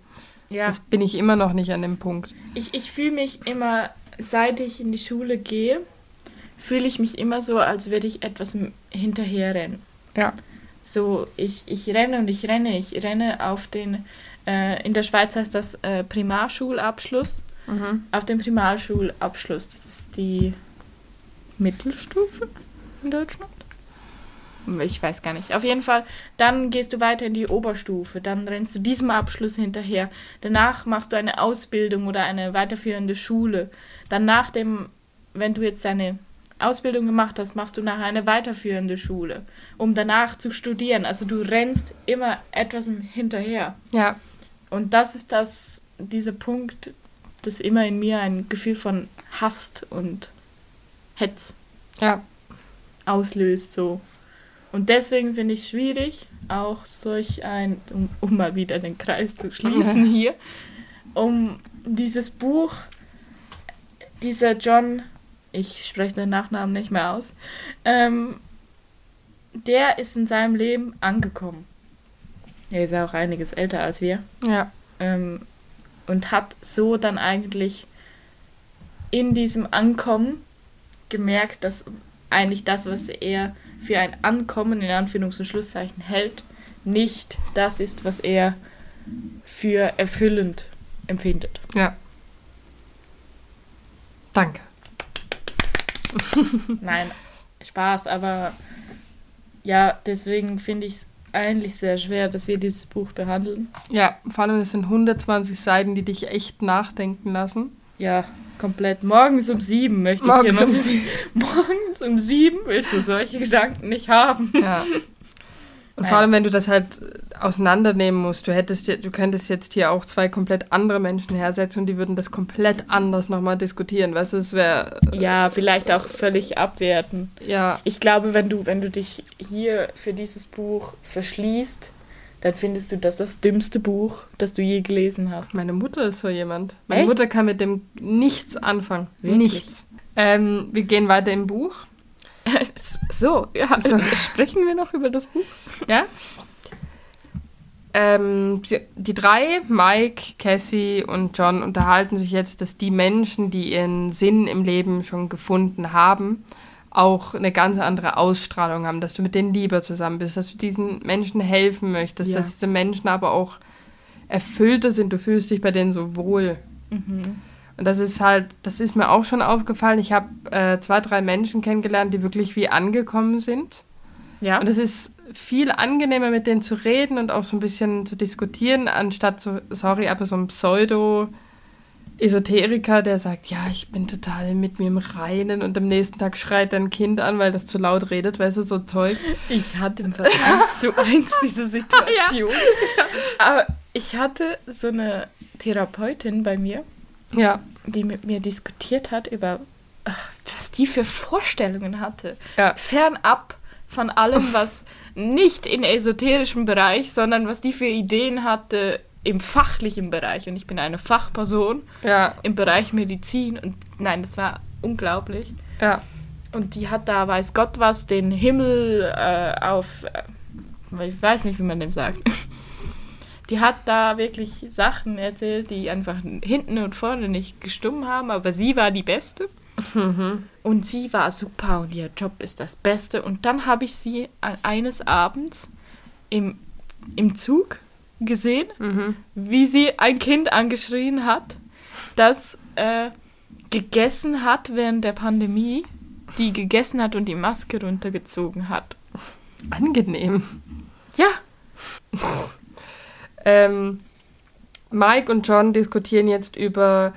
B: Ja.
C: Das bin ich immer noch nicht an dem Punkt.
B: Ich, ich fühle mich immer, seit ich in die Schule gehe, fühle ich mich immer so, als würde ich etwas hinterherrennen.
C: Ja.
B: So, ich, ich renne und ich renne. Ich renne auf den, äh, in der Schweiz heißt das äh, Primarschulabschluss.
C: Mhm.
B: Auf den Primarschulabschluss. Das ist die Mittelstufe in Deutschland. Ich weiß gar nicht. Auf jeden Fall, dann gehst du weiter in die Oberstufe, dann rennst du diesem Abschluss hinterher. Danach machst du eine Ausbildung oder eine weiterführende Schule. Dann nach dem, wenn du jetzt deine Ausbildung gemacht hast, machst du nachher eine weiterführende Schule, um danach zu studieren. Also du rennst immer etwas hinterher.
C: Ja.
B: Und das ist das, dieser Punkt, das immer in mir ein Gefühl von Hast und Hetz
C: Ja.
B: auslöst. So. Und deswegen finde ich es schwierig, auch solch ein, um, um mal wieder den Kreis zu schließen hier, um dieses Buch, dieser John, ich spreche den Nachnamen nicht mehr aus, ähm, der ist in seinem Leben angekommen. Er ist ja auch einiges älter als wir
C: Ja.
B: ähm, und hat so dann eigentlich in diesem Ankommen gemerkt, dass eigentlich das, was er für ein Ankommen in Anführungs- und Schlusszeichen hält, nicht das ist, was er für erfüllend empfindet.
C: Ja. Danke.
B: Nein, Spaß, aber ja, deswegen finde ich es eigentlich sehr schwer, dass wir dieses Buch behandeln.
C: Ja, vor allem es sind 120 Seiten, die dich echt nachdenken lassen.
B: Ja, komplett. Morgens um sieben möchte ich
C: Morgens
B: hier noch
C: um sieben.
B: Morgens um sieben willst du solche Gedanken nicht haben.
C: Ja. Und
B: Nein.
C: vor allem, wenn du das halt auseinandernehmen musst, du hättest, du könntest jetzt hier auch zwei komplett andere Menschen hersetzen und die würden das komplett anders nochmal diskutieren. Weißt du, es wäre.
B: Ja, vielleicht auch völlig abwerten.
C: Ja,
B: Ich glaube, wenn du, wenn du dich hier für dieses Buch verschließt, dann findest du das das dümmste Buch, das du je gelesen hast.
C: meine Mutter ist so jemand. Meine
B: Echt?
C: Mutter kann mit dem nichts anfangen.
B: Wirklich?
C: Nichts. Ähm, wir gehen weiter im Buch.
B: So, ja,
C: So.
B: sprechen wir noch über das Buch?
C: Ja? Ähm, die drei, Mike, Cassie und John, unterhalten sich jetzt, dass die Menschen, die ihren Sinn im Leben schon gefunden haben, auch eine ganz andere Ausstrahlung haben, dass du mit denen lieber zusammen bist, dass du diesen Menschen helfen möchtest,
B: Ja.
C: dass diese Menschen aber auch erfüllter sind, du fühlst dich bei denen so wohl. Und das ist halt, das ist mir auch schon aufgefallen. Ich habe äh, zwei, drei Menschen kennengelernt, die wirklich wie angekommen sind.
B: Ja.
C: Und es ist viel angenehmer, mit denen zu reden und auch so ein bisschen zu diskutieren, anstatt so, sorry, aber so ein Pseudo-Esoteriker, der sagt, ja, ich bin total mit mir im Reinen und am nächsten Tag schreit dein Kind an, weil das zu laut redet, weißt du, so Zeug.
B: Ich hatte im Fall eins zu eins diese Situation. Aber ich hatte so eine Therapeutin bei mir,
C: Ja,
B: die mit mir diskutiert hat über, was die für Vorstellungen hatte.
C: Ja.
B: Fernab von allem, was nicht in esoterischem Bereich, sondern was die für Ideen hatte im fachlichen Bereich. Und ich bin eine Fachperson
C: ja,
B: im Bereich Medizin. Und nein, das war unglaublich.
C: ja,
B: Und die hat da, weiß Gott was, den Himmel äh, auf, äh, ich weiß nicht, wie man dem sagt. Die hat da wirklich Sachen erzählt, die einfach hinten und vorne nicht gestummt haben, aber sie war die Beste. Und sie war super und ihr Job ist das Beste. Und dann habe ich sie eines Abends im, im Zug gesehen, wie sie ein Kind angeschrien hat, das äh, gegessen hat während der Pandemie, die gegessen hat und die Maske runtergezogen hat.
C: angenehm.
B: Ja,
C: Ähm, Mike und John diskutieren jetzt über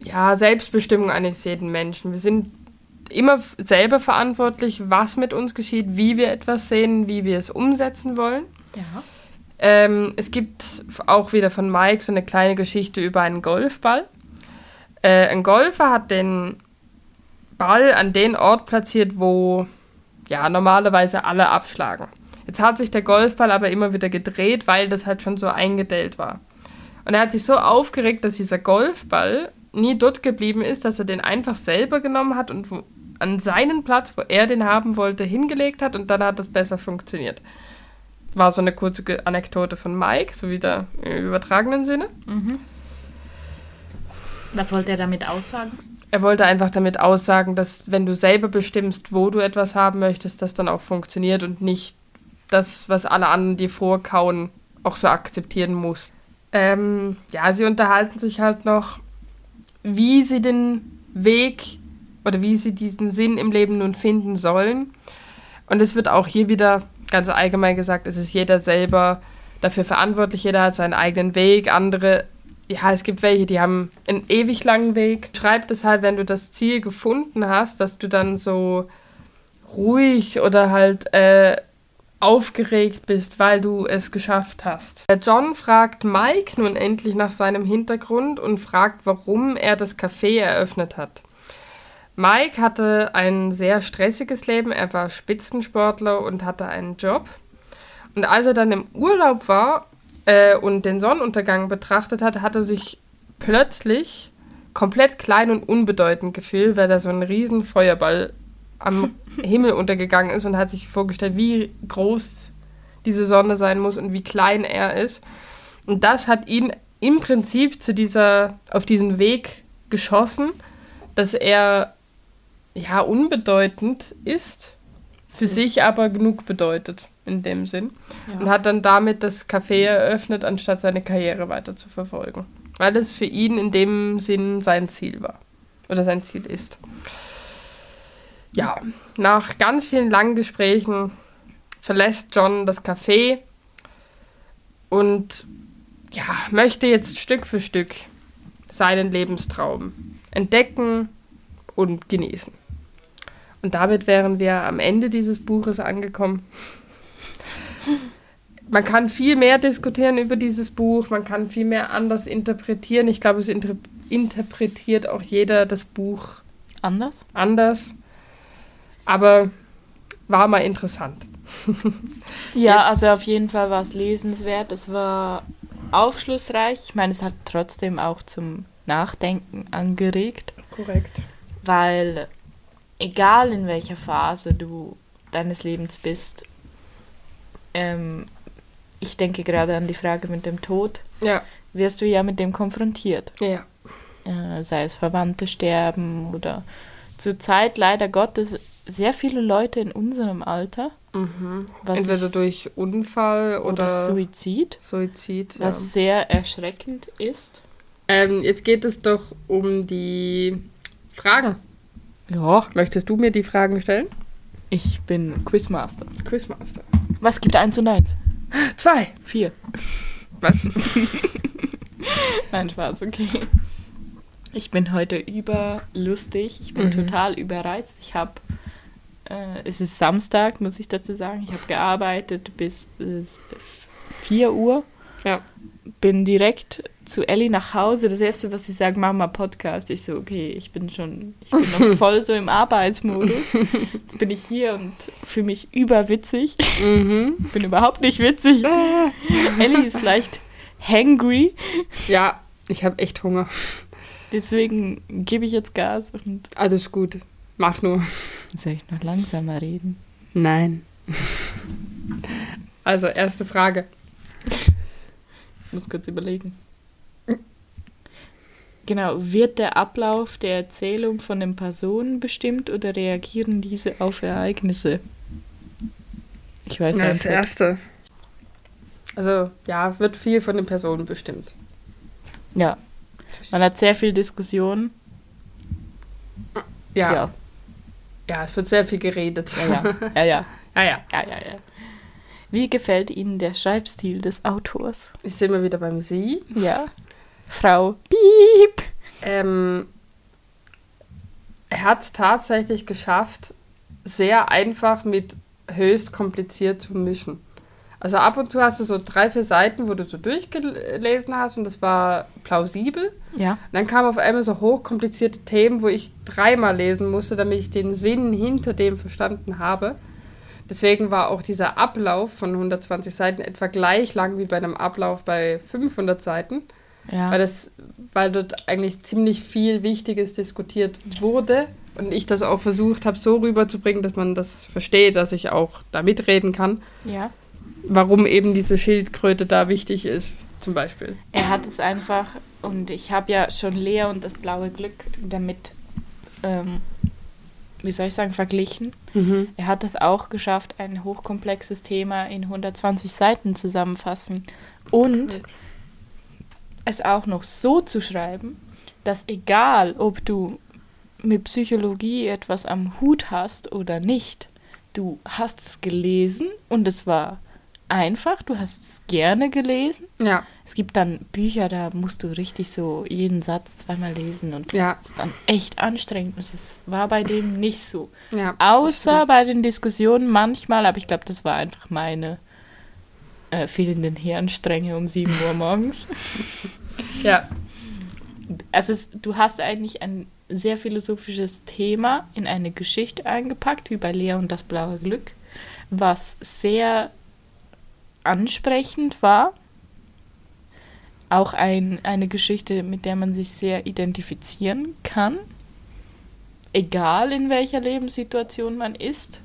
C: ja, Selbstbestimmung eines jeden Menschen. Wir sind immer selber verantwortlich, was mit uns geschieht, wie wir etwas sehen, wie wir es umsetzen wollen.
B: ja.
C: Ähm, es gibt auch wieder von Mike so eine kleine Geschichte über einen Golfball. Äh, ein Golfer hat den Ball an den Ort platziert, wo ja normalerweise alle abschlagen. Jetzt hat sich der Golfball aber immer wieder gedreht, weil das halt schon so eingedellt war. Und er hat sich so aufgeregt, dass dieser Golfball nie dort geblieben ist, dass er den einfach selber genommen hat und wo, an seinen Platz, wo er den haben wollte, hingelegt hat und dann hat das besser funktioniert. War so eine kurze Anekdote von Mike, so wieder im übertragenen Sinne.
B: Was wollte er damit aussagen?
C: Er wollte einfach damit aussagen, dass wenn du selber bestimmst, wo du etwas haben möchtest, das dann auch funktioniert und nicht das, was alle anderen dir vorkauen, auch so akzeptieren musst. Ähm, ja, sie unterhalten sich halt noch, wie sie den Weg oder wie sie diesen Sinn im Leben nun finden sollen. Und es wird auch hier wieder ganz allgemein gesagt, es ist jeder selber dafür verantwortlich, jeder hat seinen eigenen Weg, andere, ja, es gibt welche, die haben einen ewig langen Weg. Schreib es halt, wenn du das Ziel gefunden hast, dass du dann so ruhig oder halt äh, aufgeregt bist, weil du es geschafft hast. Der John fragt Mike nun endlich nach seinem Hintergrund und fragt, warum er das Café eröffnet hat. Mike hatte ein sehr stressiges Leben, er war Spitzensportler und hatte einen Job. Und als er dann im Urlaub war äh, und den Sonnenuntergang betrachtet hat, hat er sich plötzlich komplett klein und unbedeutend gefühlt, weil da so ein riesen Feuerball am Himmel untergegangen ist und hat sich vorgestellt, wie groß diese Sonne sein muss und wie klein er ist. Und das hat ihn im Prinzip zu dieser, auf diesen Weg geschossen, dass er ja unbedeutend ist, für sich aber genug bedeutet in dem Sinn.
B: Ja.
C: Und hat dann damit das Café eröffnet, anstatt seine Karriere weiter zu verfolgen. Weil es für ihn in dem Sinn sein Ziel war. Oder sein Ziel ist. Ja, nach ganz vielen langen Gesprächen verlässt John das Café und ja, möchte jetzt Stück für Stück seinen Lebenstraum entdecken und genießen. Und damit wären wir am Ende dieses Buches angekommen. Man kann viel mehr diskutieren über dieses Buch, man kann viel mehr anders interpretieren. Ich glaube, es inter interpretiert auch jeder das Buch
B: Anders?
C: anders. Aber war mal interessant.
B: Ja,
C: Jetzt-
B: also auf jeden Fall war es lesenswert. Es war aufschlussreich. Ich meine, es hat trotzdem auch zum Nachdenken angeregt,
C: Korrekt.
B: weil egal in welcher Phase du deines Lebens bist, ähm, ich denke gerade an die Frage mit dem Tod,
C: Ja,
B: wirst du ja mit dem konfrontiert.
C: ja.
B: äh, sei es Verwandte sterben oder zurzeit leider Gottes sehr viele Leute in unserem Alter, was
C: Entweder
B: ich-
C: durch Unfall oder,
B: oder Suizid,
C: Suizid. Ja.
B: was sehr erschreckend ist.
C: Ähm, jetzt geht es doch um die Fragen.
B: Ja,
C: Möchtest du mir die Fragen stellen?
B: ich bin Quizmaster.
C: Quizmaster.
B: Was gibt eins und eins?
C: Zwei.
B: Vier.
C: Was?
B: Nein, Spaß, okay. Ich bin heute überlustig. Ich bin
C: Mhm.
B: total überreizt. Ich habe, äh, es ist Samstag, muss ich dazu sagen. Ich habe gearbeitet bis äh, 4 Uhr.
C: Ja.
B: Bin direkt zu Ellie nach Hause. Das erste, was sie sagt, Mama Podcast. Ich so, okay, ich bin schon, ich bin noch voll so im Arbeitsmodus. Jetzt bin ich hier und fühle mich überwitzig.
C: Mhm.
B: Bin überhaupt nicht witzig. Ellie ist leicht hangry.
C: Ja, ich habe echt Hunger.
B: Deswegen gebe ich jetzt Gas und
C: Alles gut. Mach nur.
B: soll ich noch langsamer reden?
C: Nein. Also, erste Frage.
B: Ich muss kurz überlegen. Genau, wird der Ablauf der Erzählung von den Personen bestimmt oder reagieren diese auf Ereignisse? Ich weiß
C: Ja,
B: nicht.
C: das erste. Also, ja, wird viel von den Personen bestimmt.
B: Ja, man hat sehr viel Diskussion.
C: Ja.
B: Ja,
C: Ja, es wird sehr viel geredet.
B: ja, ja, ja, ja,
C: ja. ja.
B: ja, ja, ja. Wie gefällt Ihnen der Schreibstil des Autors?
C: Ich sehe mal wieder beim Sie.
B: Ja. Frau Piep.
C: Ähm, er hat es tatsächlich geschafft, sehr einfach mit höchst kompliziert zu mischen. Also ab und zu hast du so drei, vier Seiten, wo du so durchgelesen hast und das war plausibel.
B: Ja.
C: Und dann kamen auf einmal so hochkomplizierte Themen, wo ich dreimal lesen musste, damit ich den Sinn hinter dem verstanden habe. Deswegen war auch dieser Ablauf von 120 Seiten etwa gleich lang wie bei einem Ablauf bei 500 Seiten,
B: Ja.
C: weil, das, weil dort eigentlich ziemlich viel Wichtiges diskutiert wurde und ich das auch versucht habe, so rüberzubringen, dass man das versteht, dass ich auch da mitreden kann,
B: ja.
C: Warum eben diese Schildkröte da wichtig ist, zum Beispiel.
B: Er hat es einfach, und ich habe ja schon Lea und das blaue Glück damit, ähm, wie soll ich sagen, verglichen. Er hat es auch geschafft, ein hochkomplexes Thema in 120 Seiten zusammenfassen und es auch noch so zu schreiben, dass egal, ob du mit Psychologie etwas am Hut hast oder nicht, du hast es gelesen und es war einfach, du hast es gerne gelesen.
C: Ja,
B: Es gibt dann Bücher, da musst du richtig so jeden Satz zweimal lesen und das
C: Ja.
B: ist dann echt anstrengend. Und Das war bei dem nicht so.
C: ja.
B: Außer bei den Diskussionen manchmal, aber ich glaube, das war einfach meine äh, fehlenden Hirnstränge um 7 Uhr morgens.
C: Ja,
B: Also es, du hast eigentlich ein sehr philosophisches Thema in eine Geschichte eingepackt, wie bei Lea und das blaue Glück, was sehr ansprechend war. Auch ein, eine Geschichte, mit der man sich sehr identifizieren kann. Egal in welcher Lebenssituation man ist.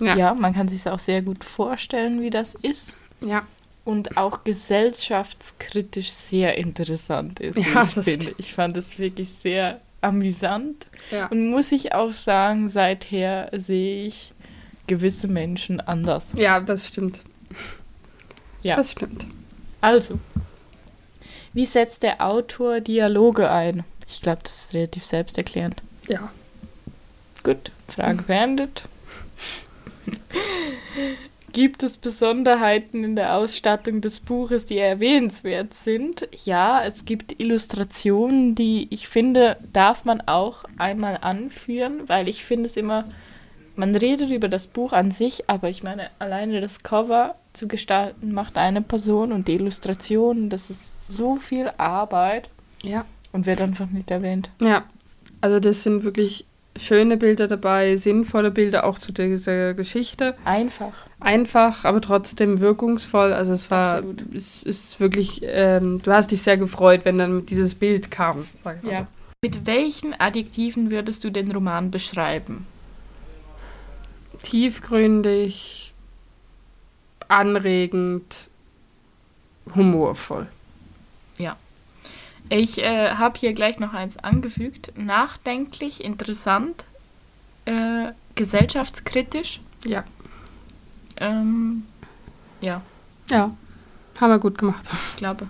C: ja,
B: Ja, man kann sich es auch sehr gut vorstellen, wie das ist.
C: ja.
B: Und auch gesellschaftskritisch sehr interessant ist,
C: Ja,
B: ich
C: das
B: finde. Ich fand es wirklich sehr amüsant.
C: ja.
B: Und muss ich auch sagen, seither sehe ich gewisse Menschen anders.
C: Ja, das stimmt.
B: Ja.
C: Das stimmt.
B: Also, wie setzt der Autor Dialoge ein? Ich glaube, das ist relativ selbsterklärend.
C: Ja.
B: Gut, Frage beendet. Gibt es Besonderheiten in der Ausstattung des Buches, die erwähnenswert sind? Ja, es gibt Illustrationen, die ich finde, darf man auch einmal anführen, weil ich finde es immer, man redet über das Buch an sich, aber ich meine, alleine das Cover zu gestalten macht eine Person und die Illustrationen, das ist so viel Arbeit
C: Ja.
B: und wird einfach nicht erwähnt.
C: Ja. Also das sind wirklich schöne Bilder dabei, sinnvolle Bilder auch zu dieser Geschichte.
B: Einfach.
C: Einfach, aber trotzdem wirkungsvoll. Also es war,
B: Absolut.
C: es ist wirklich, ähm, du hast dich sehr gefreut, wenn dann dieses Bild kam.
B: Ja. Mit welchen Adjektiven würdest du den Roman beschreiben?
C: Tiefgründig, anregend, humorvoll.
B: Ich äh, habe hier gleich noch eins angefügt. Nachdenklich, interessant, äh, gesellschaftskritisch.
C: Ja.
B: Ähm, ja,
C: Ja. Haben wir gut gemacht.
B: ich glaube.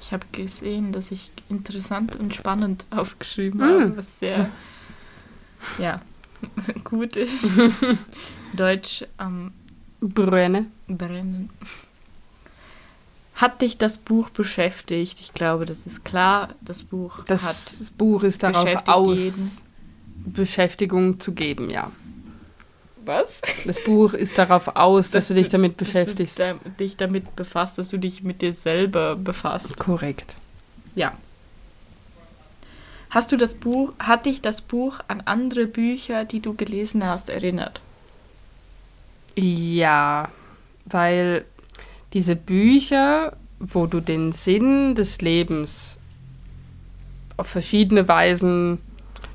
B: Ich habe gesehen, dass ich interessant und spannend aufgeschrieben
C: Mm.
B: habe, was sehr ja, gut ist. Deutsch am
C: Brenne.
B: brennen. Hat dich das Buch beschäftigt? Ich glaube, das ist klar. Das Buch
C: Das
B: hat
C: Buch ist darauf aus,
B: jeden.
C: Beschäftigung zu geben, ja.
B: was?
C: Das Buch ist darauf aus, dass, du dich damit beschäftigst.
B: Dass du dich damit befasst, dass du dich mit dir selber befasst.
C: Korrekt.
B: Ja. Hast du das Buch, hat dich das Buch an andere Bücher, die du gelesen hast, erinnert?
C: Ja, weil diese Bücher, wo du den Sinn des Lebens auf verschiedene Weisen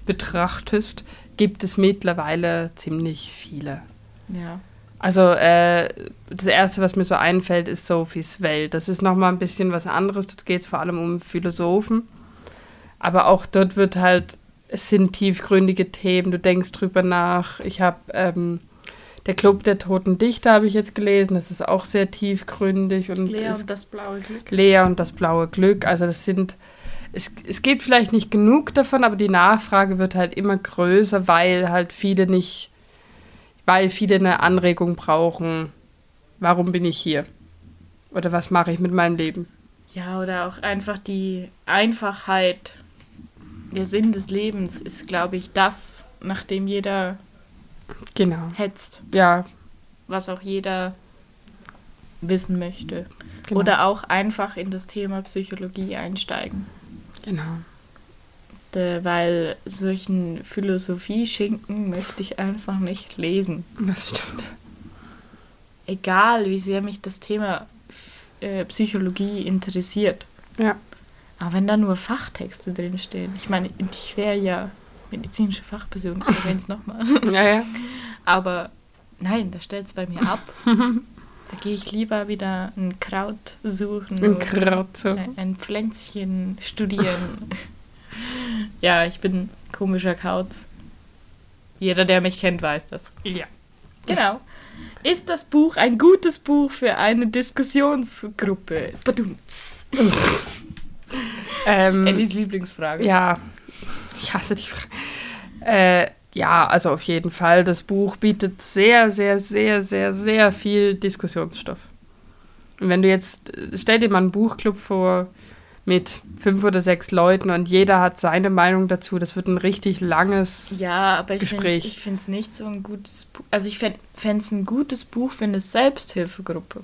C: betrachtest, gibt es mittlerweile ziemlich viele.
B: Ja.
C: Also äh, das Erste, was mir so einfällt, ist Sophies Welt. Das ist nochmal ein bisschen was anderes. Dort geht es vor allem um Philosophen. Aber auch dort wird halt, es sind tiefgründige Themen, du denkst drüber nach. Ich habe ähm, der Club der Toten Dichter habe ich jetzt gelesen. Das ist auch sehr tiefgründig und
B: Lea und das blaue Glück.
C: Lea und das blaue Glück. Also das sind, es, es gibt vielleicht nicht genug davon, aber die Nachfrage wird halt immer größer, weil halt viele nicht, weil viele eine Anregung brauchen. Warum bin ich hier? Oder was mache ich mit meinem Leben?
B: Ja, oder auch einfach die Einfachheit. Der Sinn des Lebens ist, glaube ich, das, nach dem jeder
C: Genau.
B: hetzt,
C: Ja,
B: was auch jeder wissen möchte.
C: genau.
B: Oder auch einfach in das Thema Psychologie einsteigen.
C: genau.
B: dachte, weil solchen Philosophie-Schinken möchte ich einfach nicht lesen.
C: Das stimmt.
B: Egal, wie sehr mich das Thema äh, Psychologie interessiert.
C: Ja.
B: Aber wenn da nur Fachtexte drinstehen, ich meine, ich wäre ja medizinische Fachperson, ich erwähne es nochmal.
C: Ja, ja.
B: Aber nein, da stellt es bei mir ab. Da gehe ich lieber wieder ein Kraut suchen.
C: Ein
B: oder
C: Kraut so.
B: ein- Ein Pflänzchen studieren. ja, ich bin komischer Kauz. Jeder, der mich kennt, weiß das.
C: Ja.
B: Genau. Ist das Buch ein gutes Buch für eine Diskussionsgruppe? Badumts.
C: Ähm,
B: Ellis Lieblingsfrage.
C: Ja, ich hasse die Frage. Äh, ja, also auf jeden Fall. Das Buch bietet sehr, sehr, sehr, sehr, sehr viel Diskussionsstoff. Und wenn du jetzt, äh, stell dir mal einen Buchclub vor mit fünf oder sechs Leuten und jeder hat seine Meinung dazu, das wird ein richtig langes.
B: Ja, aber ich finde
C: Gespräch.
B: find's nicht so ein gutes Buch. Also ich fände es ein gutes Buch für eine Selbsthilfegruppe.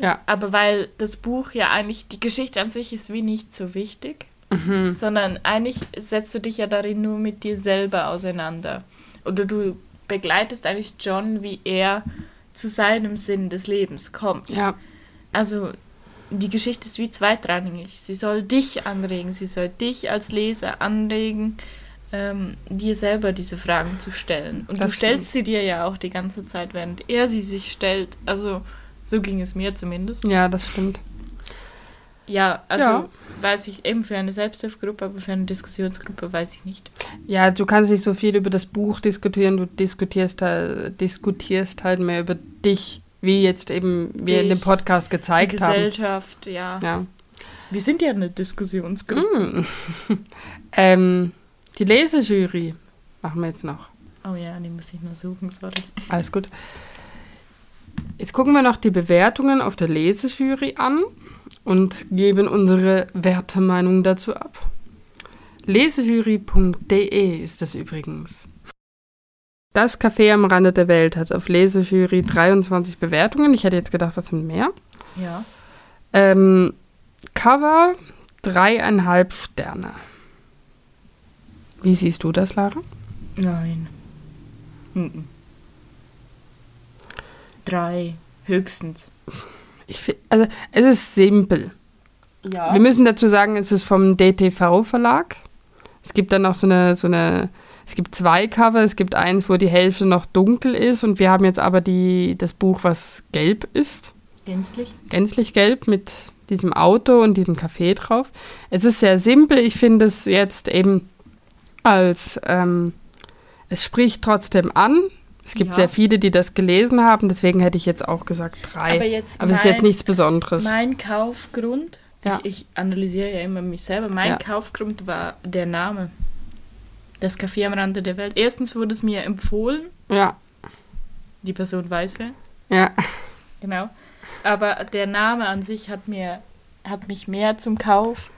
C: Ja.
B: Aber weil das Buch ja eigentlich, die Geschichte an sich ist wie nicht so wichtig,
C: Mhm.
B: sondern eigentlich setzt du dich ja darin nur mit dir selber auseinander. Oder du begleitest eigentlich John, wie er zu seinem Sinn des Lebens kommt.
C: Ja,
B: Also die Geschichte ist wie zweitrangig. Sie soll dich anregen, sie soll dich als Leser anregen, ähm, dir selber diese Fragen zu stellen. Und
C: Das
B: du stellst sie dir ja auch die ganze Zeit, während er sie sich stellt. Also so ging es mir zumindest.
C: ja, das stimmt.
B: Ja, also
C: Ja.
B: weiß ich eben für eine Selbsthilfegruppe, aber für eine Diskussionsgruppe weiß ich nicht.
C: Ja, du kannst nicht so viel über das Buch diskutieren, du diskutierst halt, diskutierst halt mehr über dich, wie jetzt eben wir in dem Podcast
B: Die
C: gezeigt haben.
B: Gesellschaft, ja.
C: Ja.
B: Wir sind ja eine Diskussionsgruppe.
C: Mm. ähm, die Lesejury machen wir jetzt noch.
B: Oh ja, die muss ich nur suchen, sorry.
C: Alles gut. Jetzt gucken wir noch die Bewertungen auf der Lesejury an und geben unsere Wertemeinung dazu ab. Lesejury.de ist das übrigens. Das Café am Rande der Welt hat auf Lesejury 23 Bewertungen. Ich hätte jetzt gedacht, das sind mehr.
B: Ja.
C: Ähm, Cover dreieinhalb Sterne. Wie siehst du das, Lara?
B: Nein. Mhm. Drei, höchstens.
C: Ich find, also es ist simpel.
B: Ja.
C: Wir müssen dazu sagen, es ist vom DTV Verlag. Es gibt dann noch so eine, so eine, es gibt zwei Cover. Es gibt eins, wo die Hälfte noch dunkel ist und wir haben jetzt aber die, das Buch, was gelb ist,
B: Gänzlich?
C: gänzlich gelb mit diesem Auto und diesem Café drauf. Es ist sehr simpel. Ich finde es jetzt eben als, ähm, es spricht trotzdem an. Es gibt
B: Ja.
C: sehr viele, die das gelesen haben, deswegen hätte ich jetzt auch gesagt drei.
B: Aber jetzt
C: Aber es ist jetzt
B: mein-
C: nichts Besonderes.
B: Mein Kaufgrund,
C: Ja.
B: ich, ich analysiere ja immer mich selber, mein
C: Ja.
B: Kaufgrund war der Name. Das Café am Rande der Welt. Erstens wurde es mir empfohlen,
C: Ja,
B: die Person weiß wer,
C: ja.
B: genau. Aber der Name an sich hat mir hat mich mehr zum Kauf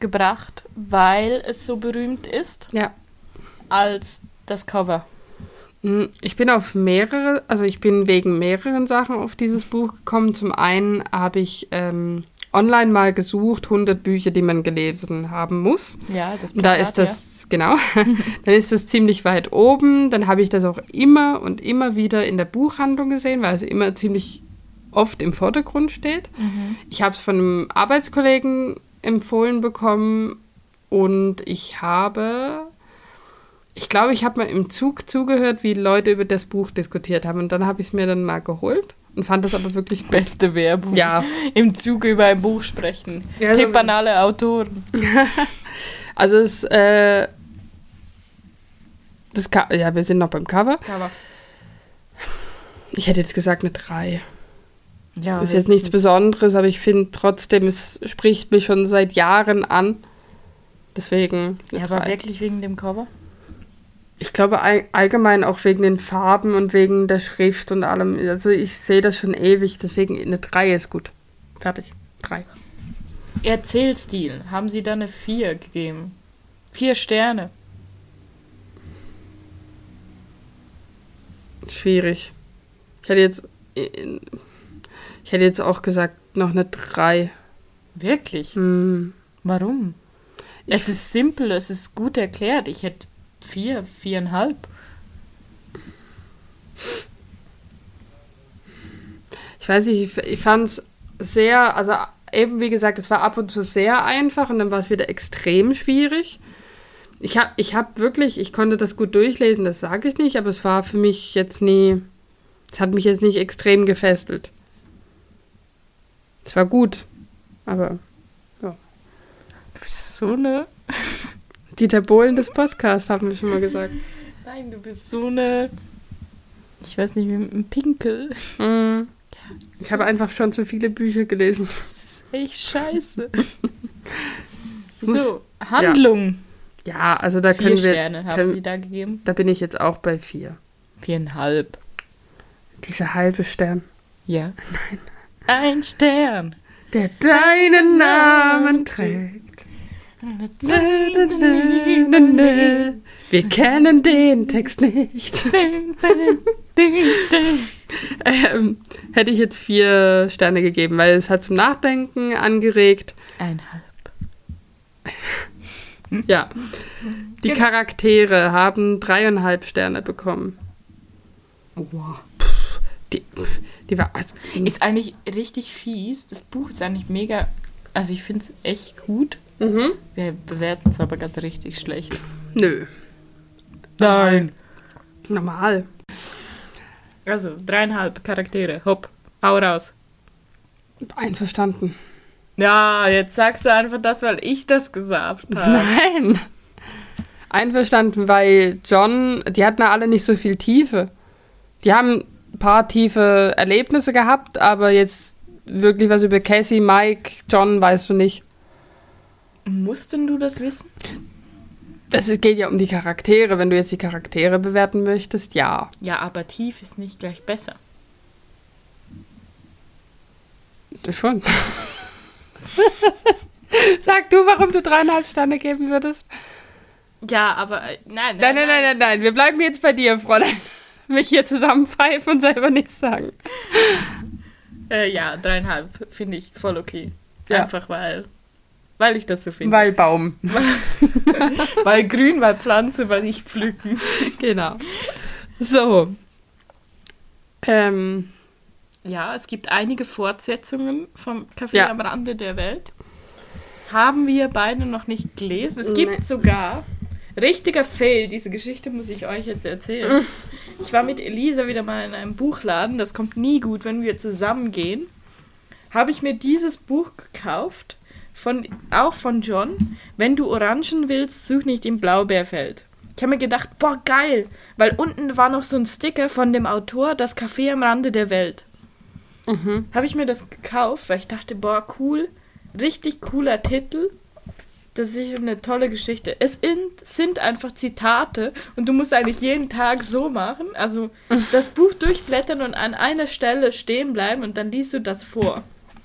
B: gebracht, weil es so berühmt ist,
C: Ja.
B: als das Cover.
C: Mm, Ich bin auf mehrere, also ich bin wegen mehreren Sachen auf dieses Buch gekommen. Zum einen habe ich ähm, online mal gesucht, 100 Bücher, die man gelesen haben muss.
B: Ja, das
C: Da
B: Plakat,
C: ist das, genau, dann ist das ziemlich weit oben. Dann habe ich das auch immer und immer wieder in der Buchhandlung gesehen, weil es immer ziemlich oft im Vordergrund steht.
B: Ja. Mhm.
C: Ich habe es von einem Arbeitskollegen empfohlen bekommen und ich habe, ich glaube, ich habe mal im Zug zugehört, wie Leute über das Buch diskutiert haben und dann habe ich es mir dann mal geholt und fand das aber wirklich gut.
B: Beste Werbung.
C: Ja,
B: Im Zuge über ein Buch sprechen.
C: Ja,
B: Tipp an alle Autoren.
C: also es, äh, das, Co- ja, wir sind noch beim Cover.
B: Cover.
C: Ich hätte jetzt gesagt eine 3.
B: Ja,
C: ist jetzt nichts Besonderes, aber ich finde trotzdem, es spricht mich schon seit Jahren an. Deswegen
B: Ja, aber
C: 3.
B: wirklich wegen dem Cover?
C: Ich glaube all, allgemein auch wegen den Farben und wegen der Schrift und allem. Also ich sehe das schon ewig, deswegen eine 3 ist gut. Fertig. 3.
B: Erzählstil. Haben Sie da eine 4 gegeben? Vier Sterne.
C: Schwierig. Ich hätte jetzt. Ich hätte jetzt auch gesagt, noch eine 3.
B: Wirklich?
C: Hm.
B: Warum? Es ist simpel, es ist gut erklärt. Ich hätte vier, viereinhalb.
C: Ich weiß nicht, ich, ich fand es sehr, also eben wie gesagt, es war ab und zu sehr einfach und dann war es wieder extrem schwierig. Ich habe ich hab wirklich, ich konnte das gut durchlesen, das sage ich nicht, aber es war für mich jetzt nie, es hat mich jetzt nicht extrem gefesselt. Es war gut, aber
B: Du bist so eine.
C: Dieter Bohlen des Podcasts, haben wir schon mal gesagt.
B: Nein, du bist so eine. Ich weiß nicht, wie ein Pinkel.
C: Mm. Ich habe einfach schon zu viele Bücher gelesen.
B: Das ist echt scheiße. So, Handlung.
C: Ja, also da
B: Vier
C: können wir.
B: Sterne haben
C: können,
B: sie da gegeben.
C: Da bin ich jetzt auch bei vier.
B: Viereinhalb.
C: Dieser halbe Stern.
B: Ja. Nein. Ein Stern.
C: Der deinen Namen trägt. Wir kennen den Text nicht. Ähm, hätte ich jetzt vier Sterne gegeben, weil es hat zum Nachdenken angeregt.
B: Einhalb.
C: Ja. Die
B: Genau.
C: Charaktere haben dreieinhalb Sterne bekommen.
B: Wow.
C: Die, die war. Also,
B: Ist eigentlich richtig fies. Das Buch ist eigentlich mega. Also ich finde es echt gut.
C: Mhm.
B: Wir bewerten es aber gerade richtig schlecht.
C: Nö.
B: Nein.
C: Normal.
B: Also, dreieinhalb Charaktere. Hopp. Hau raus.
C: Einverstanden.
B: Ja, jetzt sagst du einfach das, weil ich das gesagt habe.
C: Nein. Einverstanden, weil John, die hatten ja alle nicht so viel Tiefe. Die haben ein paar tiefe Erlebnisse gehabt, aber jetzt wirklich was über Cassie, Mike, John weißt du nicht.
B: Mussten du das wissen?
C: Es ist- geht ja um die Charaktere. Wenn du jetzt die Charaktere bewerten möchtest, ja.
B: Ja, aber tief ist nicht gleich besser.
C: Das schon. Sag du, warum du dreieinhalb Sterne geben würdest?
B: Ja, aber äh, nein,
C: Nein, nein, nein, nein, nein. Wir bleiben jetzt bei dir, Fräulein. Mich hier zusammenpfeifen und selber nichts sagen.
B: Äh, ja, dreieinhalb finde ich voll okay.
C: Ja.
B: Einfach weil, weil ich das so finde.
C: Weil Baum.
B: weil grün, weil Pflanze, weil ich pflücken.
C: Genau. So. Ähm,
B: Ja, es gibt einige Fortsetzungen vom Café
C: Ja.
B: am Rande der Welt. Haben wir beide noch nicht gelesen. Es gibt
C: Nee.
B: sogar, richtiger Fail, diese Geschichte muss ich euch jetzt erzählen. Ich war mit Elisa wieder mal in einem Buchladen, das kommt nie gut, wenn wir zusammen gehen. Habe ich mir dieses Buch gekauft, von, auch von John. Wenn du Orangen willst, such nicht im Blaubeerfeld. Ich habe mir gedacht, boah, geil, weil unten war noch so ein Sticker von dem Autor, das Café am Rande der Welt
C: mhm.
B: habe ich mir das gekauft, weil ich dachte, boah, cool, richtig cooler Titel. Das ist eine tolle Geschichte. Es in, sind einfach Zitate und du musst eigentlich jeden Tag so machen. Also das Buch durchblättern und an einer Stelle stehen bleiben und dann liest du das vor.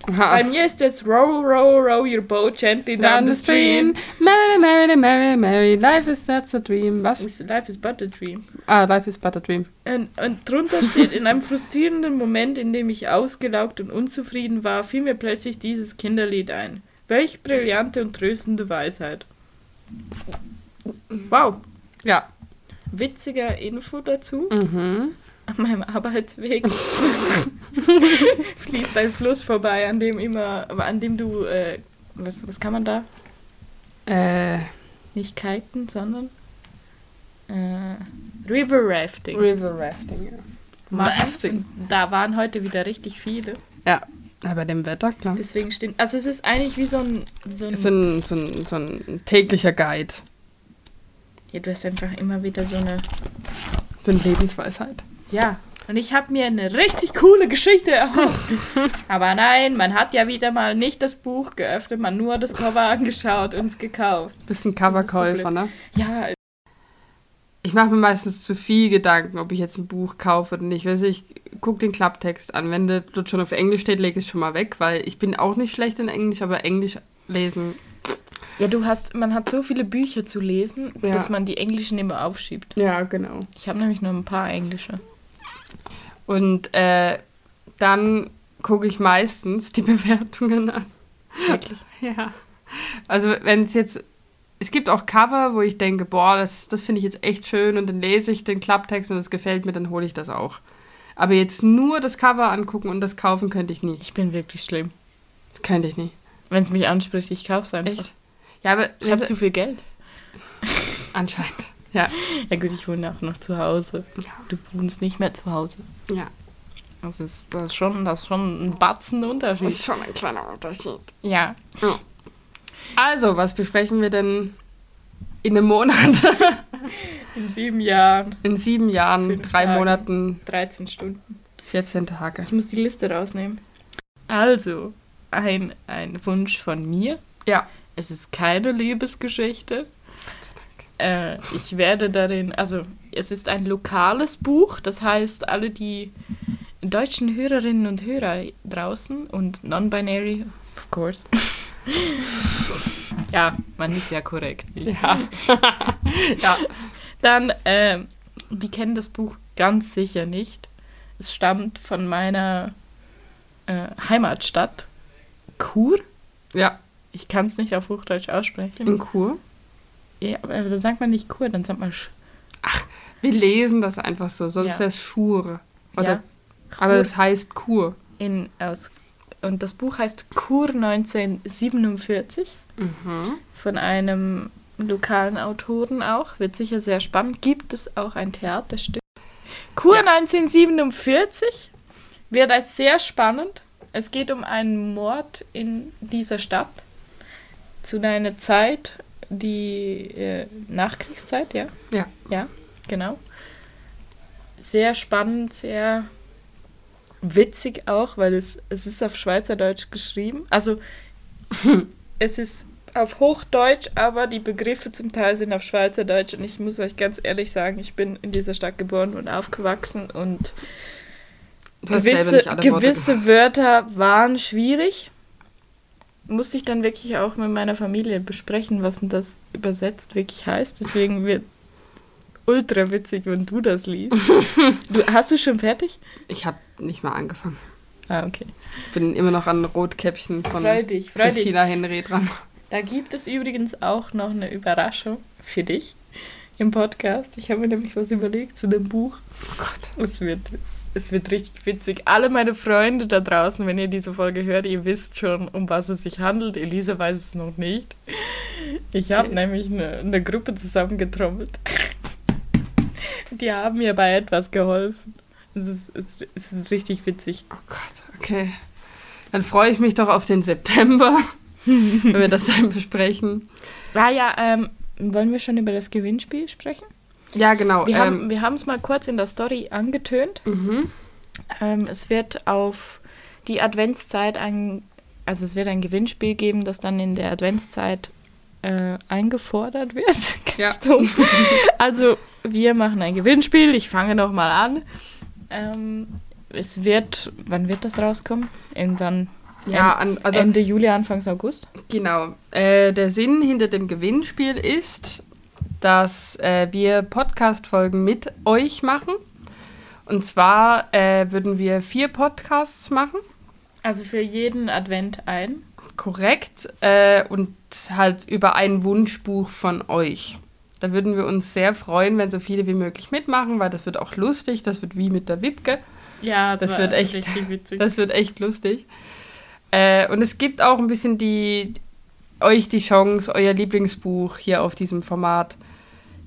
B: Bei
C: Aha.
B: mir ist es row, row, row your boat gently down,
C: Down the stream. Mary, Mary, Mary, Mary. Life is not a dream. Was?
B: Life is but a dream.
C: Ah, life is but a dream.
B: Und, und drunter steht, in einem frustrierenden Moment, in dem ich ausgelaugt und unzufrieden war, fiel mir plötzlich dieses Kinderlied ein. Welch brillante und tröstende Weisheit. Wow,
C: Ja.
B: witziger Info dazu.
C: Mhm.
B: An meinem Arbeitsweg fließt ein Fluss vorbei, an dem immer, an dem du, äh, was, was kann man da?
C: Äh,
B: Nicht kiten, sondern äh, River Rafting.
C: River Rafting, ja. Rafting.
B: Da waren heute wieder richtig viele.
C: Ja, aber bei dem Wetter, klar.
B: Deswegen stehen. Also es ist eigentlich wie so ein. So ein,
C: So ein, so, ein, so ein täglicher Guide.
B: ja, du hast einfach immer wieder so eine.
C: So eine Lebensweisheit.
B: Ja. Und ich habe mir eine richtig coole Geschichte erhofft. Aber nein, man hat ja wieder mal nicht das Buch geöffnet, man nur das Cover angeschaut und es gekauft.
C: Bist ein Coverkäufer, ne?
B: Ja,
C: Ich mache mir meistens zu viel Gedanken, ob ich jetzt ein Buch kaufe oder nicht. Weiß ich, guck den Klapptext an. Wenn der dort schon auf Englisch steht, lege ich es schon mal weg, weil ich bin auch nicht schlecht in Englisch, aber Englisch lesen,
B: ja, du hast, man hat so viele Bücher zu lesen,
C: Ja.
B: dass man die englischen immer aufschiebt.
C: ja, genau.
B: Ich habe nämlich nur ein paar englische.
C: Und äh, dann gucke ich meistens die Bewertungen an.
B: Wirklich.
C: Ja. Also wenn es jetzt es gibt auch Cover, wo ich denke, boah, das, das finde ich jetzt echt schön und dann lese ich den Klapptext und es gefällt mir, dann hole ich das auch. Aber jetzt nur das Cover angucken und das kaufen könnte ich nie.
B: Ich bin wirklich schlimm.
C: Das könnte ich nie.
B: Wenn es mich anspricht, ich kaufe es einfach.
C: Echt? Ja, aber
B: Ich habe zu viel Geld.
C: anscheinend. Ja.
B: Ja gut, ich wohne auch noch zu Hause. Du wohnst nicht mehr zu Hause.
C: Ja.
B: Das ist, das ist, schon, das ist schon ein Batzen Unterschied.
C: Das ist schon ein kleiner Unterschied.
B: Ja.
C: Also, was besprechen wir denn in einem Monat?
B: In sieben Jahren,
C: In sieben Jahren,
B: Fünf
C: drei
B: Tagen.
C: Monaten,
B: 13 Stunden.
C: 14 Tage.
B: Ich muss die Liste rausnehmen. Also, ein, ein Wunsch von mir.
C: Ja.
B: Es ist keine Liebesgeschichte. Äh, ich werde darin, also es ist ein lokales Buch, das heißt, alle die deutschen Hörerinnen und Hörer draußen und non-binary, of course. ja, man ist ja korrekt.
C: Ja. ja.
B: Dann, ähm, die kennen das Buch ganz sicher nicht. Es stammt von meiner äh, Heimatstadt, Chur.
C: Ja.
B: Ich kann es nicht auf Hochdeutsch aussprechen.
C: In Kur.
B: Ja, aber da sagt man nicht Chur, dann sagt man Sch
C: Wir lesen das einfach so, sonst
B: Ja.
C: wäre es Schure. Oder,
B: Ja.
C: Aber es heißt Kur.
B: in, aus, und das Buch heißt Chur 1947
C: Mhm.
B: von einem lokalen Autoren auch. Wird sicher sehr spannend. Gibt es auch ein Theaterstück? Chur
C: Ja.
B: 1947 wird als sehr spannend. Es geht um einen Mord in dieser Stadt zu einer Zeit, die äh, Nachkriegszeit, ja?
C: Ja.
B: Ja, genau. Sehr spannend, sehr witzig auch, weil es, es ist auf Schweizerdeutsch geschrieben. Also es ist auf Hochdeutsch, aber die Begriffe zum Teil sind auf Schweizerdeutsch und ich muss euch ganz ehrlich sagen, ich bin in dieser Stadt geboren und aufgewachsen und gewisse, gewisse Wörter waren schwierig. Musste ich dann wirklich auch mit meiner Familie besprechen, was denn das übersetzt wirklich heißt. Deswegen wird ultra witzig, wenn du das liest. Du, hast du schon fertig?
C: Ich habe nicht mal angefangen.
B: Ah, okay.
C: Bin immer noch an Rotkäppchen von
B: Freu dich, freu dich.
C: Christina Henry dran.
B: Da gibt es übrigens auch noch eine Überraschung für dich im Podcast. Ich habe mir nämlich was überlegt zu dem Buch.
C: Oh Gott.
B: Es wird, es wird richtig witzig. Alle meine Freunde da draußen, wenn ihr diese Folge hört, ihr wisst schon, um was es sich handelt. Elisa weiß es noch nicht. Ich habe
C: Okay.
B: nämlich eine, eine Gruppe zusammengetrommelt. Die haben mir bei etwas geholfen. Es ist, es, es ist richtig witzig.
C: Oh Gott, okay. Dann freue ich mich doch auf den September, wenn wir das dann besprechen.
B: Ah ja, ähm, wollen wir schon über das Gewinnspiel sprechen?
C: Ja, genau.
B: Wir
C: ähm,
B: haben es mal kurz in der Story angetönt.
C: mhm.
B: Ähm, es wird auf die Adventszeit ein, also es wird ein Gewinnspiel geben, das dann in der Adventszeit äh, eingefordert wird.
C: Ja.
B: Also wir machen ein Gewinnspiel. Ich fange noch mal an. Ähm, es wird, wann wird das rauskommen? Irgendwann
C: Ja, an, also
B: Ende Juli, Anfang August.
C: genau. Äh, der Sinn hinter dem Gewinnspiel ist, dass äh, wir Podcast-Folgen mit euch machen. Und zwar äh, würden wir vier Podcasts machen.
B: Also für jeden Advent ein.
C: Korrekt. Äh, und halt über ein Wunschbuch von euch. Da würden wir uns sehr freuen, wenn so viele wie möglich mitmachen, weil das wird auch lustig. Das wird wie mit der Wipke.
B: Ja,
C: Das
B: war
C: wird echt-
B: witzig.
C: Das wird echt lustig. Äh, und es gibt auch ein bisschen die, euch die Chance, euer Lieblingsbuch hier auf diesem Format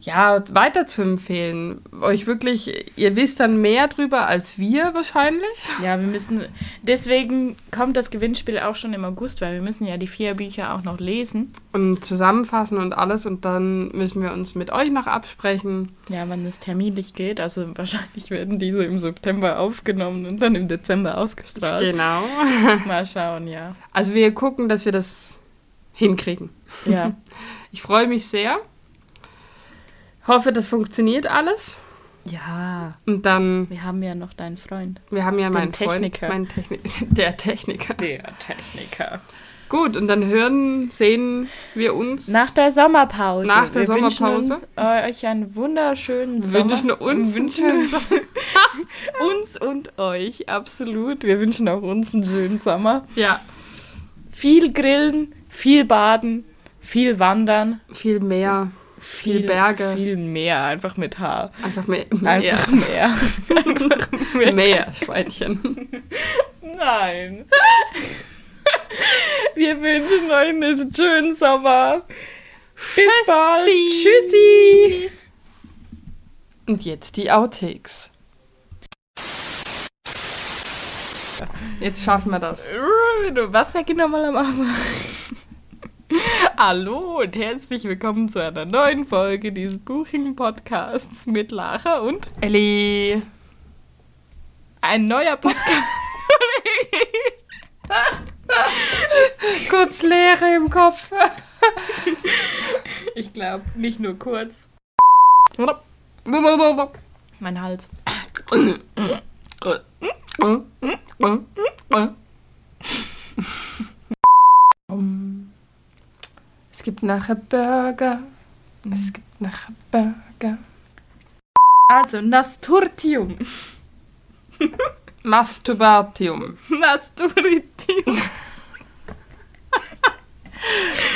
C: ja, weiter zu empfehlen. Euch wirklich, ihr wisst dann mehr drüber als wir wahrscheinlich.
B: Ja, wir müssen. Deswegen kommt das Gewinnspiel auch schon im August, weil wir müssen ja die vier Bücher auch noch lesen.
C: Und zusammenfassen und alles. Und dann müssen wir uns mit euch noch absprechen.
B: Ja, wann es terminlich geht. Also wahrscheinlich werden diese im September aufgenommen und dann im Dezember ausgestrahlt.
C: Genau.
B: Mal schauen, ja.
C: Also wir gucken, dass wir das hinkriegen.
B: Ja.
C: Ich freue mich sehr. Hoffe, das funktioniert alles.
B: ja.
C: Und dann
B: Wir haben ja noch deinen Freund.
C: Wir haben ja
B: Den
C: meinen
B: Techniker.
C: Freund, meinen Techni der Techniker.
B: Der Techniker.
C: Gut, und dann hören, sehen wir uns.
B: Nach der Sommerpause.
C: Nach der
B: wir
C: Sommerpause.
B: Wünschen uns, euch einen wunderschönen Sommer.
C: wünschen uns
B: wünschen
C: einen
B: uns und euch, absolut. Wir wünschen auch uns einen schönen Sommer.
C: Ja,
B: Viel grillen, viel baden Viel Wandern.
C: Viel Meer, viel, Berge.
B: Viel mehr, einfach mit H.
C: Einfach mehr. mehr.
B: Einfach mehr. einfach mehr.
C: Mehr, Schweinchen.
B: Nein. Wir wünschen euch einen schönen Sommer. Bis bald. Tschüssi.
C: Und jetzt die Outtakes. Jetzt schaffen wir das.
B: Was sag ich nochmal am Anfang? Hallo und herzlich willkommen zu einer neuen Folge dieses Buching Podcasts mit Lara und
C: Elli.
B: ein neuer Podcast.
C: Kurz Leere im Kopf.
B: Ich glaube, nicht nur kurz. Mein Hals.
C: Es gibt nachher Burger. Es gibt nachher Burger.
B: Also, Nasturtium.
C: Masturbatium.
B: Nasturtium.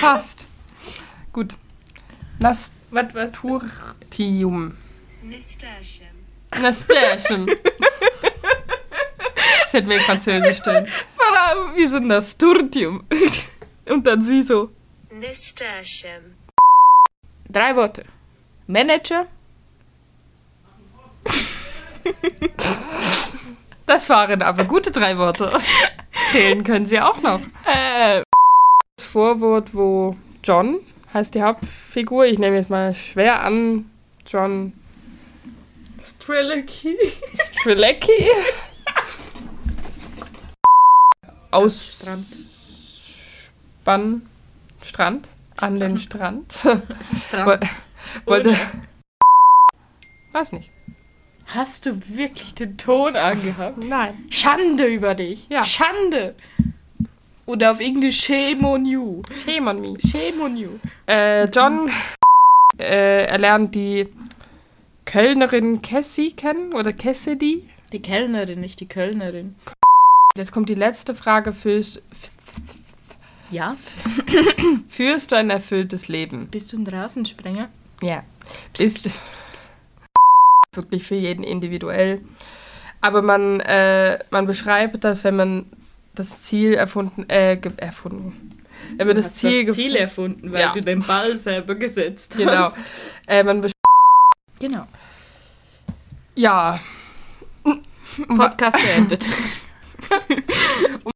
C: Fast. Gut.
B: Was, was?
C: Nasturtium.
D: Nasturtium.
C: Nasturtium. Das hätten wir in Französisch stehen.
B: Vor allem wie so Nasturtium. Und dann sie so.
D: Nasturtium.
B: Drei Worte. Manager.
C: Das waren aber gute drei Worte. Zählen können sie auch noch.
B: Äh,
C: Das Vorwort, wo John heißt die Hauptfigur. Ich nehme jetzt mal schwer an. John
B: Strelicky.
C: Strelecki. Aus
B: Strand.
C: Spann Strand. An den Strand.
B: Strand.
C: Woll- Wollte. Weiß nicht.
B: Hast du wirklich den Ton angehabt?
C: Nein.
B: Schande über dich.
C: Ja.
B: Schande. Oder auf Englisch Shame on you.
C: Shame on me.
B: Shame on you.
C: Äh, John äh, er lernt die Kölnerin Cassie kennen oder Cassidy.
B: Die Kellnerin, nicht die Kölnerin.
C: Jetzt kommt die letzte Frage. Führst,
B: Ja?
C: führst du ein erfülltes Leben?
B: Bist du ein Rasensprenger?
C: Ja. Ist wirklich für jeden individuell. Aber man, äh, man beschreibt das, wenn man das Ziel erfunden, äh, erfunden. Wenn man das Ziel
B: das Ziel erfunden, weil
C: Ja.
B: du den Ball selber gesetzt hast.
C: Genau. Äh, man
B: Genau.
C: ja.
B: Podcast beendet.